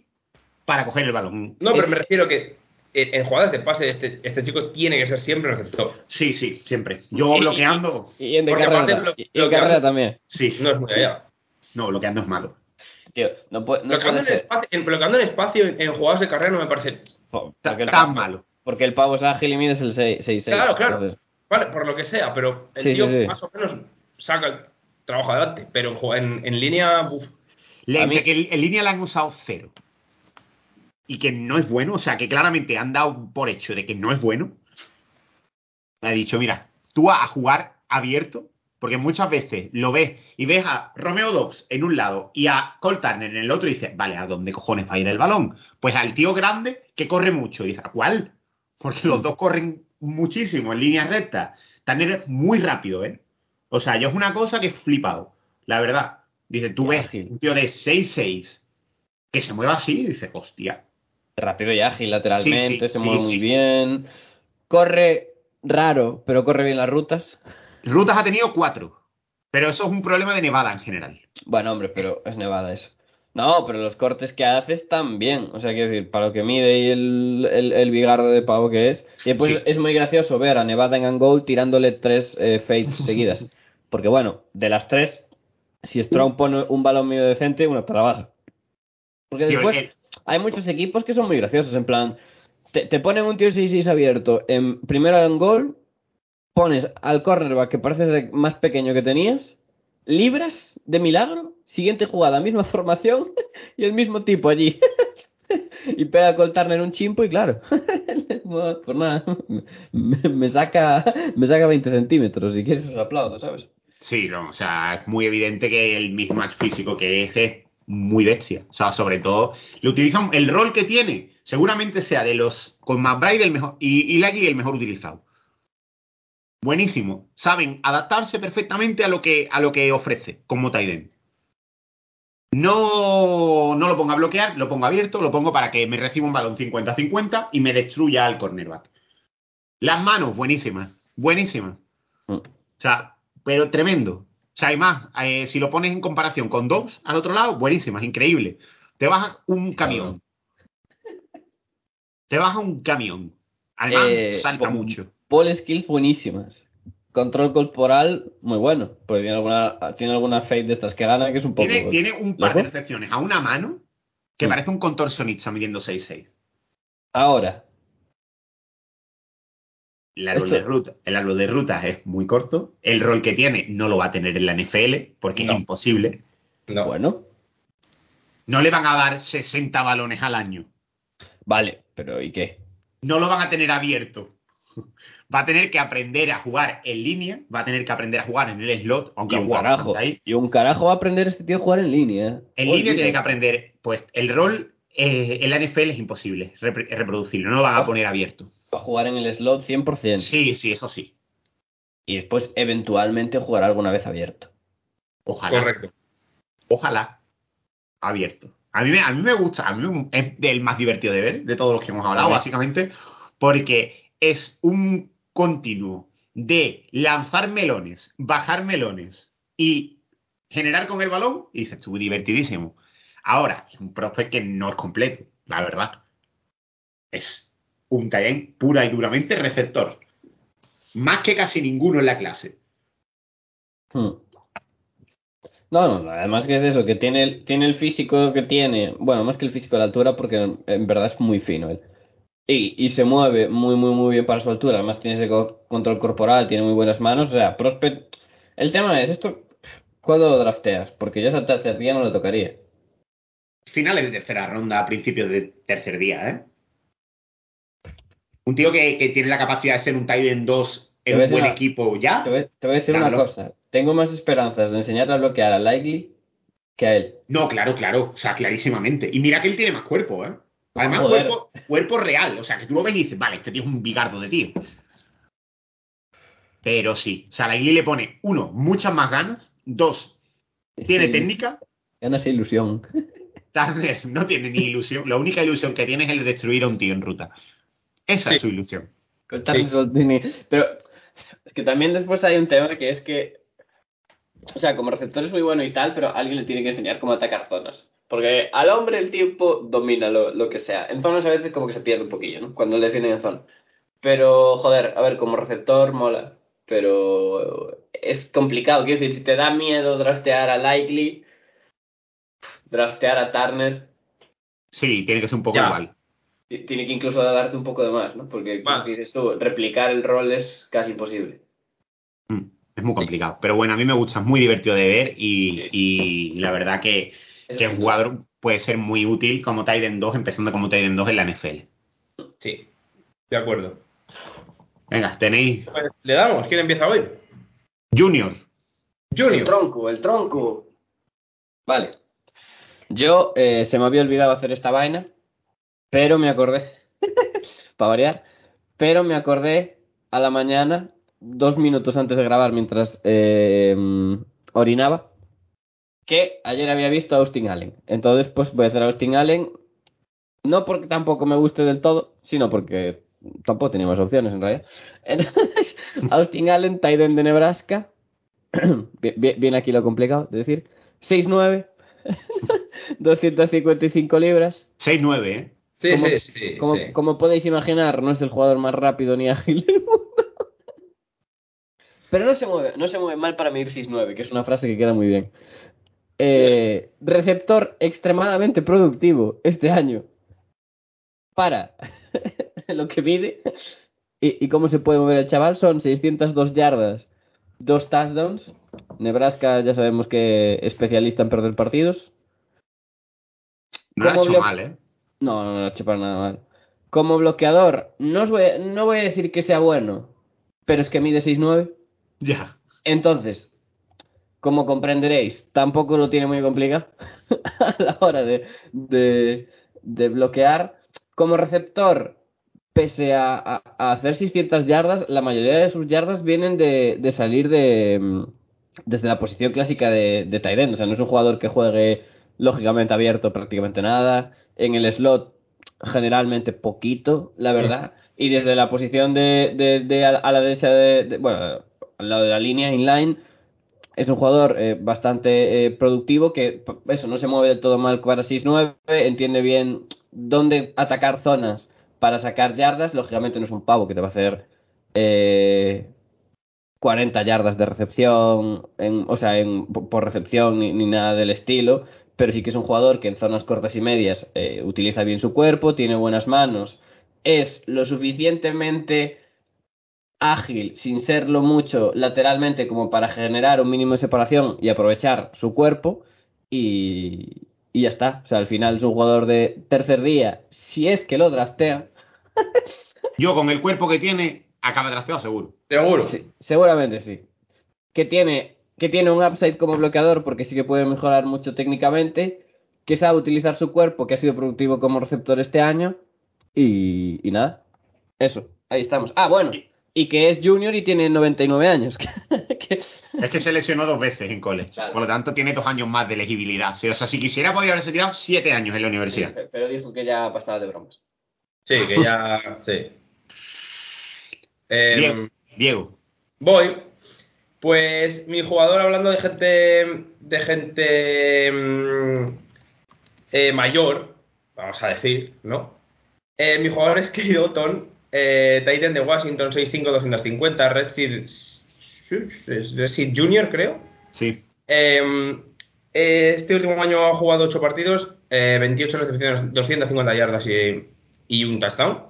para coger el balón. No, pero Es- me refiero que en, en jugadas de pase este, este chico tiene que ser siempre receptor. Sí, sí, siempre. Yo Y- bloqueando. Y en, de Porque carrera, y en hace- también. Sí. No es muy allá. No, bloqueando es malo. Tío, no puede, no bloqueando, puede en ser. espacio, en, bloqueando en espacio en, en jugadas de carrera no me parece. El, Tan malo. porque el pavo es ágil y mides el 6-6. Claro, claro. Vale, por lo que sea, pero el Sí, tío sí, sí. más o menos saca el trabajo adelante. Pero en, línea. uf, Le- A mí- entre que en- en línea le han usado cero. Y que no es bueno. O sea, que claramente han dado por hecho de que no es bueno. Ha dicho, mira, tú a jugar abierto. Porque muchas veces lo ves y ves a Romeo Dobbs en un lado y a Cole Turner en el otro y dices, vale, ¿a dónde cojones va a ir el balón? Pues al tío grande que corre mucho. Y dices, ¿a cuál? Porque los dos corren muchísimo en línea recta. Turner es muy rápido, ¿eh? O sea, yo es una cosa que he flipado. La verdad. Dice, tú ves un tío de 6'6 que se mueva así y dices, hostia. Rápido y ágil lateralmente, Sí, sí, se mueve sí. muy bien. Corre raro, pero corre bien las rutas. Rutas ha tenido cuatro. Pero eso es un problema de Nevada en general. Bueno, hombre, pero es Nevada eso. No, pero los cortes que hace están bien. O sea, quiero decir, para lo que mide y el, el, el bigardo de pavo que es. Y después Sí. es muy gracioso ver a Nevada en Angol tirándole tres eh, fades seguidas. Porque bueno, de las tres, si Strong pone un balón medio decente, una te la baja. Porque Tío, después el- hay muchos equipos que son muy graciosos. En plan, te, te ponen un tío 6-6 abierto en primero en gol, pones al cornerback que parece ser más pequeño que tenías, libras de milagro, siguiente jugada, misma formación y el mismo tipo allí. y pega con Turner un chimpo y claro, pues nada, me, saca me saca 20 centímetros y quieres os aplaudo, ¿sabes? Sí, no, o sea, es muy evidente que el mismatch físico que es es muy bestia. O sea, sobre todo, le utilizan el rol que tiene, seguramente sea de los con McBride el mejor y, y el mejor utilizado. Buenísimo. Saben adaptarse perfectamente a lo que, a lo que ofrece como Tiden. No, no lo pongo a bloquear, lo pongo abierto, lo pongo para que me reciba un balón 50-50 y me destruya al cornerback. Las manos, buenísimas, buenísimas. Mm. O sea, pero tremendo. O sea, hay más, eh, si lo pones en comparación con Dobbs al otro lado, buenísimas, increíble. Te baja un camión. Te baja un camión. Además, Eh, salta po- mucho. Ball skills buenísimas. Control corporal muy bueno. Porque tiene alguna, tiene alguna fade de estas que gana que es un poco. Tiene, tiene un par de ¿Loco? recepciones a una mano que Mm. parece un contorsionista midiendo 6'6. Ahora, El árbol, Esto- de ruta, el árbol de rutas es muy corto. El rol que tiene no lo va a tener en la NFL porque No. es imposible. No. bueno, No le van a dar 60 balones al año. vale, pero ¿y qué? No lo van a tener abierto. Va a tener que aprender a jugar en línea. Va a tener que aprender a jugar en el slot. Aunque Y un carajo. ahí. Y un carajo va a aprender este tío a jugar en línea. En Olvídate. línea tiene que aprender. Pues el rol eh, en la NFL es imposible reproducirlo. No lo van a poner abierto. Va a jugar en el slot 100%. Sí, sí, eso sí. Y después, eventualmente, jugará alguna vez abierto. Ojalá. Correcto. Ojalá. Abierto. A mí, me, a mí me gusta, a mí me- es del más divertido de ver, de todos los que hemos hablado, básicamente, porque es un continuo de lanzar melones, bajar melones y generar con el balón, y dices tú, divertidísimo. Ahora, es un prospect que no es completo, la verdad. Es un Tyrant pura y duramente receptor. Más que casi ninguno en la clase. Hmm. No, no, no, además que es eso, que tiene, el- tiene el físico que tiene, bueno, más que el físico de la altura, porque en, verdad es muy fino él. Y, y se mueve muy, muy, muy bien para su altura, además tiene ese co- control corporal, tiene muy buenas manos, o sea, prospect... El tema es, esto, ¿cuándo lo drafteas? Porque yo esa tercer día no le tocaría. finales de tercera ronda, a principios de tercer día, ¿eh? Un tío que, que tiene la capacidad de ser un tight end 2 Te en un buen una- equipo ya. Te voy, te voy a decir una cosa, tengo más esperanzas de enseñarle a bloquear a Likely que a él. No, claro, claro. O sea, clarísimamente. Y mira que él tiene más cuerpo, ¿eh? Además, Joder. cuerpo, cuerpo real. O sea, que tú lo ves y dices, vale, este tío es un bigardo de tío. Pero sí. O sea, Igli le pone, uno, muchas más ganas. Dos, tiene técnica. Gana esa ilusión. Turner no tiene ni ilusión. La única ilusión que tiene es el de destruir a un tío en ruta. Esa Sí. es su ilusión. Con Charles Soltini. Pero es que también después hay un tema que es que, o sea, como receptor es muy bueno y tal, pero alguien le tiene que enseñar cómo atacar zonas. Porque al hombre el tiempo domina lo, lo que sea. En zonas a veces como que se pierde un poquillo, ¿no? Cuando le defienden en zona. Pero, joder, a ver, como receptor mola. Pero es complicado. Quiero decir, si te da miedo draftear a Likely, draftear a Turner, Sí, tiene que ser un poco Ya. igual. Tiene que incluso darte un poco de más, ¿no? Porque, como Más. dices tú, replicar el rol es casi imposible. Mm, Es muy complicado. Pero bueno, a mí me gusta, es muy divertido de ver y, y la verdad que, que el jugador puede ser muy útil como Tiden 2, empezando como Tiden 2 en la NFL. Sí. De acuerdo. Venga, tenéis Pues, ¿Le damos? ¿Quién empieza hoy? Junior. El Junior. tronco, el tronco. Vale. Yo eh, se me había olvidado hacer esta vaina, pero me acordé, para variar, pero me acordé a la mañana, dos minutos antes de grabar mientras eh, orinaba, que ayer había visto a Austin Allen. Entonces, pues voy a hacer a Austin Allen, no porque tampoco me guste del todo, sino porque tampoco tenía más opciones en realidad. Austin Allen, end de Nebraska, Bien- aquí lo complicado, es decir, 6'9, 255 libras. 6-9, ¿eh? Sí, Como- sí, sí. Como, sí. como podéis imaginar, no es el jugador más rápido ni ágil del mundo. Pero no se mueve, no se mueve mal para medir 6'9, que es una frase que queda muy bien. Eh, receptor extremadamente productivo este año para lo que mide y, y cómo se puede mover el chaval son 602 yardas, dos touchdowns. Nebraska ya sabemos que es especialista en perder partidos. No lo ha ¿Cómo hecho mal, ¿eh? No, no, no, no, para nada mal. Como bloqueador, no, os voy, a- no voy a decir que sea bueno, pero es que mide 6'9. Ya. Entonces, como comprenderéis, tampoco lo tiene muy complicado a la hora de, de, de bloquear. Como receptor, pese a, a- a hacer 600 yardas, la mayoría de sus yardas vienen de, de salir de mm, desde la posición clásica de, de tight end. O sea, no es un jugador que juegue lógicamente abierto prácticamente nada. En el slot, generalmente poquito, la verdad. Y desde la posición de, de- de a, la derecha, de, de- bueno, al lado de la línea inline, es un jugador eh, bastante eh, productivo que, eso, no se mueve del todo mal para 6-9, entiende bien dónde atacar zonas para sacar yardas. Lógicamente no es un pavo que te va a hacer eh, 40 yardas de recepción, en, o sea, en, por por recepción ni, ni nada del estilo, pero sí que es un jugador que en zonas cortas y medias eh, utiliza bien su cuerpo, tiene buenas manos, es lo suficientemente ágil, sin serlo mucho lateralmente como para generar un mínimo de separación y aprovechar su cuerpo y, y ya está. O sea, al final es un jugador de tercer día, si es que lo draftean, Yo con el cuerpo que tiene, acaba drafteado seguro. Seguro. Sí, seguramente sí. Que tiene, que tiene un upside como bloqueador porque sí que puede mejorar mucho técnicamente. Que sabe utilizar su cuerpo, que ha sido productivo como receptor este año. Y, y nada. Eso, ahí estamos. Ah, bueno. Y que es junior y tiene 99 años. Que- Es que se lesionó dos veces en college. Claro. Por lo tanto, tiene dos años más de elegibilidad. O sea, si quisiera, podría haberse tirado siete años en la universidad. Pero dijo que ya bastaba de bromas. Sí, que ya. sí. Em, Diego. Diego. Voy. Pues mi jugador, hablando de gente. de gente. mm, eh, mayor, vamos a decir, ¿no? Eh, mi jugador es Kate Otton, eh, Titan de Washington 6'5", 250, Red Seed, Junior, creo. Sí. Eh, este último año ha jugado 8 partidos, eh, 28 recepciones, 250 yardas y, y un touchdown.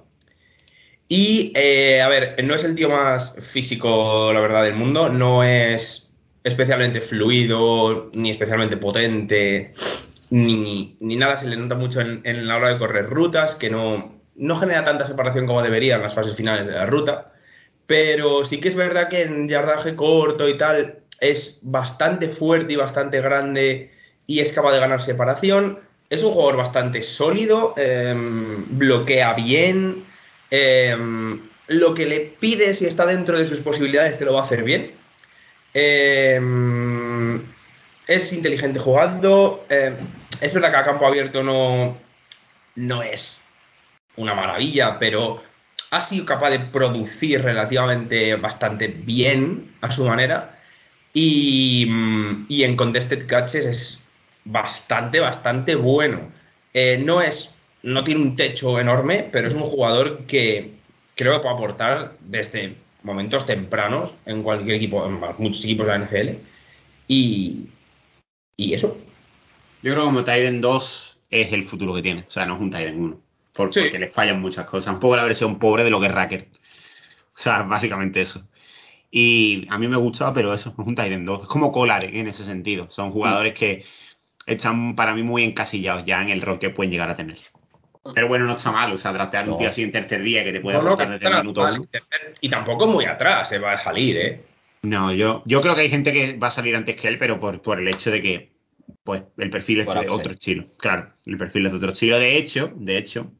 Y, eh, a ver, no es el tío más físico, la verdad, del mundo. No es especialmente fluido, ni especialmente potente, ni, ni nada. Se le nota mucho en, la hora de correr rutas, que no, no genera tanta separación como debería en las fases finales de la ruta. Pero sí que es verdad que en yardaje corto y tal es bastante fuerte y bastante grande y es capaz de ganar separación. Es un jugador bastante sólido, em, bloquea bien. Em, lo que le pide, si está dentro de sus posibilidades, te lo va a hacer bien. Em, es inteligente jugando. em, es verdad que a campo abierto no, no es una maravilla, pero ha sido capaz de producir relativamente bastante bien a su manera. Y, y en contested catches es bastante, bastante bueno. Eh, no es, no tiene un techo enorme, pero es un jugador que creo que puede aportar desde momentos tempranos en cualquier equipo, en muchos equipos de la NFL. Y, y eso. Yo creo que como Tiden 2 es el futuro que tiene. O sea, no es un Tiden 1. Por- Sí. Porque le fallan muchas cosas. Un poco la versión pobre de lo que es Racker. O sea, básicamente eso. Y a mí me gustaba, pero eso, es un Tiden 2. Es como Kolar en ese sentido. Son jugadores que están para mí muy encasillados ya en el rol que pueden llegar a tener. Pero bueno, no está mal. O sea, trastear un No. tío así en tercer día que te puede No, desde el minuto mal. uno. Y tampoco muy atrás se va a salir, ¿eh? No, yo, yo creo que hay gente que va a salir antes que él, pero por, por el hecho de que pues el perfil es de otro estilo. Claro, el perfil es de otro estilo. De hecho, de hecho,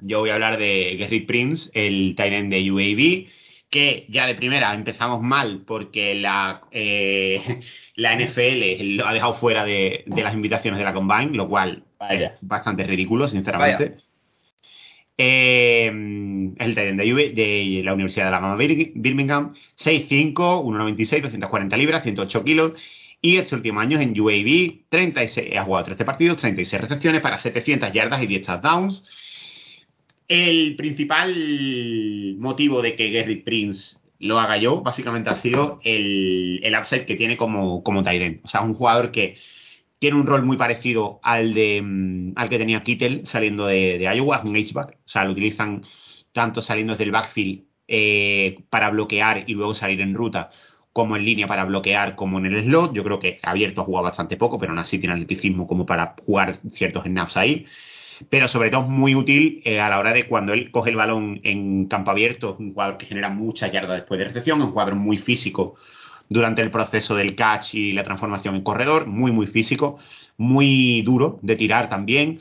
yo voy a hablar de Gerrit Prince, el tight end de UAB, que ya de primera empezamos mal porque la, eh, la NFL lo ha dejado fuera de, de las invitaciones de la Combine, lo cual Vaya. es bastante ridículo, sinceramente. Eh, el tight end de, UV de la Universidad de Alabama Bir- Birmingham, 6'5, 1'96, 240 libras, 108 kilos. Y este último año en UAB, 36, ha jugado 13 partidos, 36 recepciones para 700 yardas y 10 touchdowns. El principal motivo de que Gerrit Prince lo haga yo, básicamente ha sido el, el upside que tiene como, como end. O sea, un jugador que tiene un rol muy parecido al de mm, al que tenía Kittel saliendo de, de Iowa, un H-back. O sea, lo utilizan tanto saliendo desde el backfield eh, para bloquear y luego salir en ruta, como en línea para bloquear, como en el slot. Yo creo que abierto ha jugado bastante poco, pero aún así tiene atleticismo como para jugar ciertos snaps ahí. Pero sobre todo es muy útil eh, a la hora de cuando él coge el balón en campo abierto, un jugador que genera mucha yarda después de recepción, es un jugador muy físico durante el proceso del catch y la transformación en corredor, muy, muy físico, muy duro de tirar también.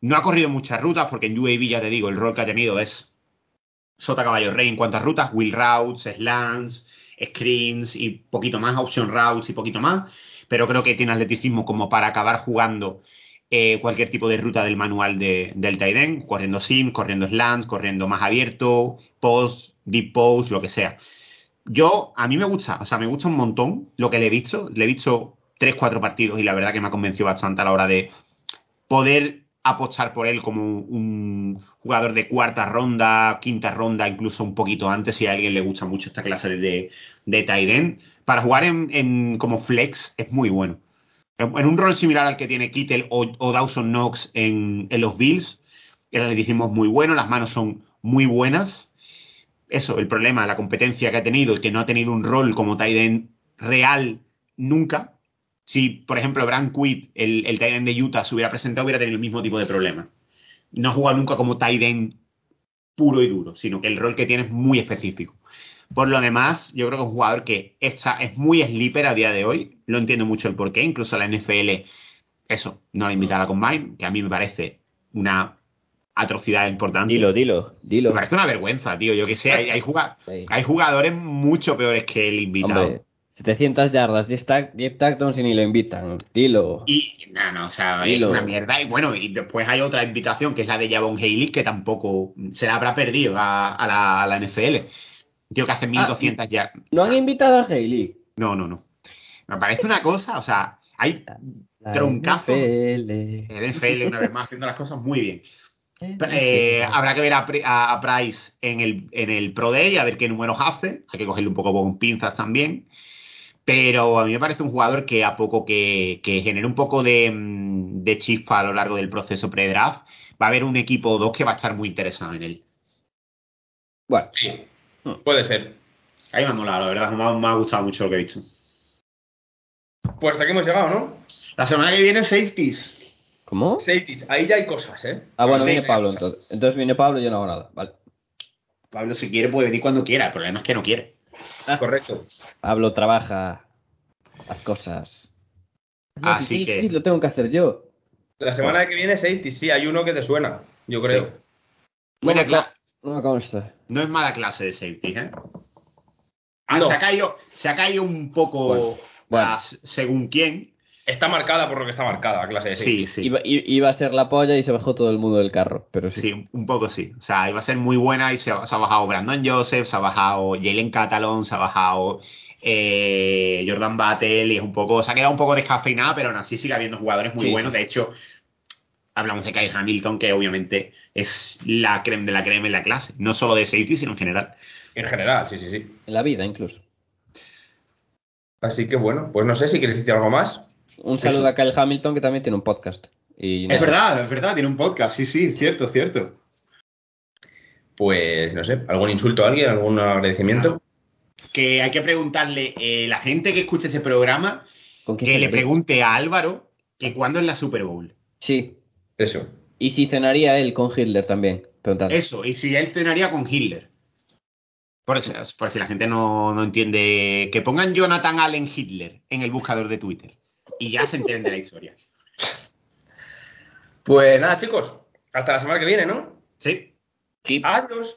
No ha corrido muchas rutas porque en UAB, ya te digo, el rol que ha tenido es sota caballo rey en cuanto a rutas, wheel routes, slants, screens y poquito más, option routes y poquito más, pero creo que tiene atleticismo como para acabar jugando eh, cualquier tipo de ruta del manual de, del end, corriendo sim, corriendo slants, corriendo más abierto, post, deep post, lo que sea. Yo, a mí me gusta, o sea, me gusta un montón lo que le he visto. Le he visto tres, cuatro partidos y la verdad que me ha convencido bastante a la hora de poder apostar por él como un jugador de cuarta ronda, quinta ronda, incluso un poquito antes, si a alguien le gusta mucho esta clase de, de tight end. Para jugar en, en- como flex es muy bueno. En un rol similar al que tiene Kittel o, Dawson Knox en, en los Bills, el atleticismo es muy bueno, las manos son muy buenas. Eso, el problema, la competencia que ha tenido que no ha tenido un rol como end real nunca. Si, por ejemplo, Brand Quid, el, el end de Utah, se hubiera presentado, hubiera tenido el mismo tipo de problema. No ha jugado nunca como end puro y duro, sino que el rol que tiene es muy específico. Por lo demás, yo creo que es un jugador que está, es muy sleeper a día de hoy. Lo entiendo mucho el porqué. Incluso la NFL, eso, no la invita a la Combine, que a mí me parece una atrocidad importante. Dilo, dilo, dilo. Me parece una vergüenza, tío. Yo que sé, hay, hay, Sí. hay jugadores mucho peores que el invitado. Hombre, 700 yardas, 10, tac- 10 touchdowns y ni lo invitan. Dilo. Y, no, no, o sea, Dilo. es una mierda. Y bueno, y después hay otra invitación que es la de Javon Haley, que tampoco se la habrá perdido a, a la, a la NFL. Tío, que hace 1200 ya. ¿No han invitado a Haley? No, no, no. Me parece una cosa, o sea, hay La Troncazo. NFL. el NFL una vez más haciendo las cosas muy bien. Eh, habrá que ver a, Pri- a- a Price en el, en el Pro Day, a ver qué números hace. Hay que cogerle un poco con pinzas también. Pero a mí me parece un jugador que a poco que, que genere un poco de, mm, de chispa a lo largo del proceso pre-draft, va a haber un equipo o dos que va a estar muy interesado en él. Bueno, Sí, puede ser. A mí me ha molado, la verdad, me ha, me ha gustado mucho lo que he visto. Pues hasta aquí hemos llegado, ¿no? La semana que viene, safeties. ¿cómo? Safeties, ahí ya hay cosas, ¿eh? Ah, bueno, Sí. viene Pablo entonces. Entonces viene Pablo y yo no hago nada. Vale. Pablo, si quiere, puede venir cuando quiera. El problema es que no quiere. Correcto. Pablo trabaja, las cosas. Así Sí, que- sí, lo tengo que hacer yo. La semana que viene safeties, sí, hay uno que te suena, yo creo. Buena No, cla- No me consta. No es mala clase de safety, ¿eh? Ah, No. se, ha caído, se ha caído un poco Bueno, bueno. s- según quién. Está marcada por lo que está marcada, la clase de Sí, safeties. sí. Iba, iba a ser la polla y se bajó todo el mundo del carro, pero sí. Sí, un poco sí. O sea, iba a ser muy buena y se, ha- se ha bajado Brandon Joseph, se ha bajado Jalen Catalon, se ha bajado eh, Jordan Battle y es un poco, se ha quedado un poco descafeinada, pero aún así sigue habiendo jugadores muy Sí. buenos. De hecho, hablamos de Kai Hamilton, que obviamente es la creme de la creme en la clase, no solo de safety, sino en general. En general, sí, sí, sí. En la vida incluso. Así que bueno, pues no sé si quieres decir algo más. Un saludo a Kyle Hamilton que también tiene un podcast. Y Es verdad, es verdad, tiene un podcast, sí, sí, cierto, cierto. Pues no sé, algún insulto a alguien, algún agradecimiento. Que hay que preguntarle, eh, la gente que escuche ese programa, ¿Con quién que le pregunte a Álvaro que cuándo es la Super Bowl. Sí. Eso. Y si cenaría él con Hitler también. Preguntando. Eso, y si él cenaría con Hitler. Por, eso, por si la gente no, no entiende, que pongan Jonathan Allen Hitler en el buscador de Twitter. Y ya se entiende la historia. Pues nada, chicos, hasta la semana que viene, ¿no? ¿Sí? Adiós.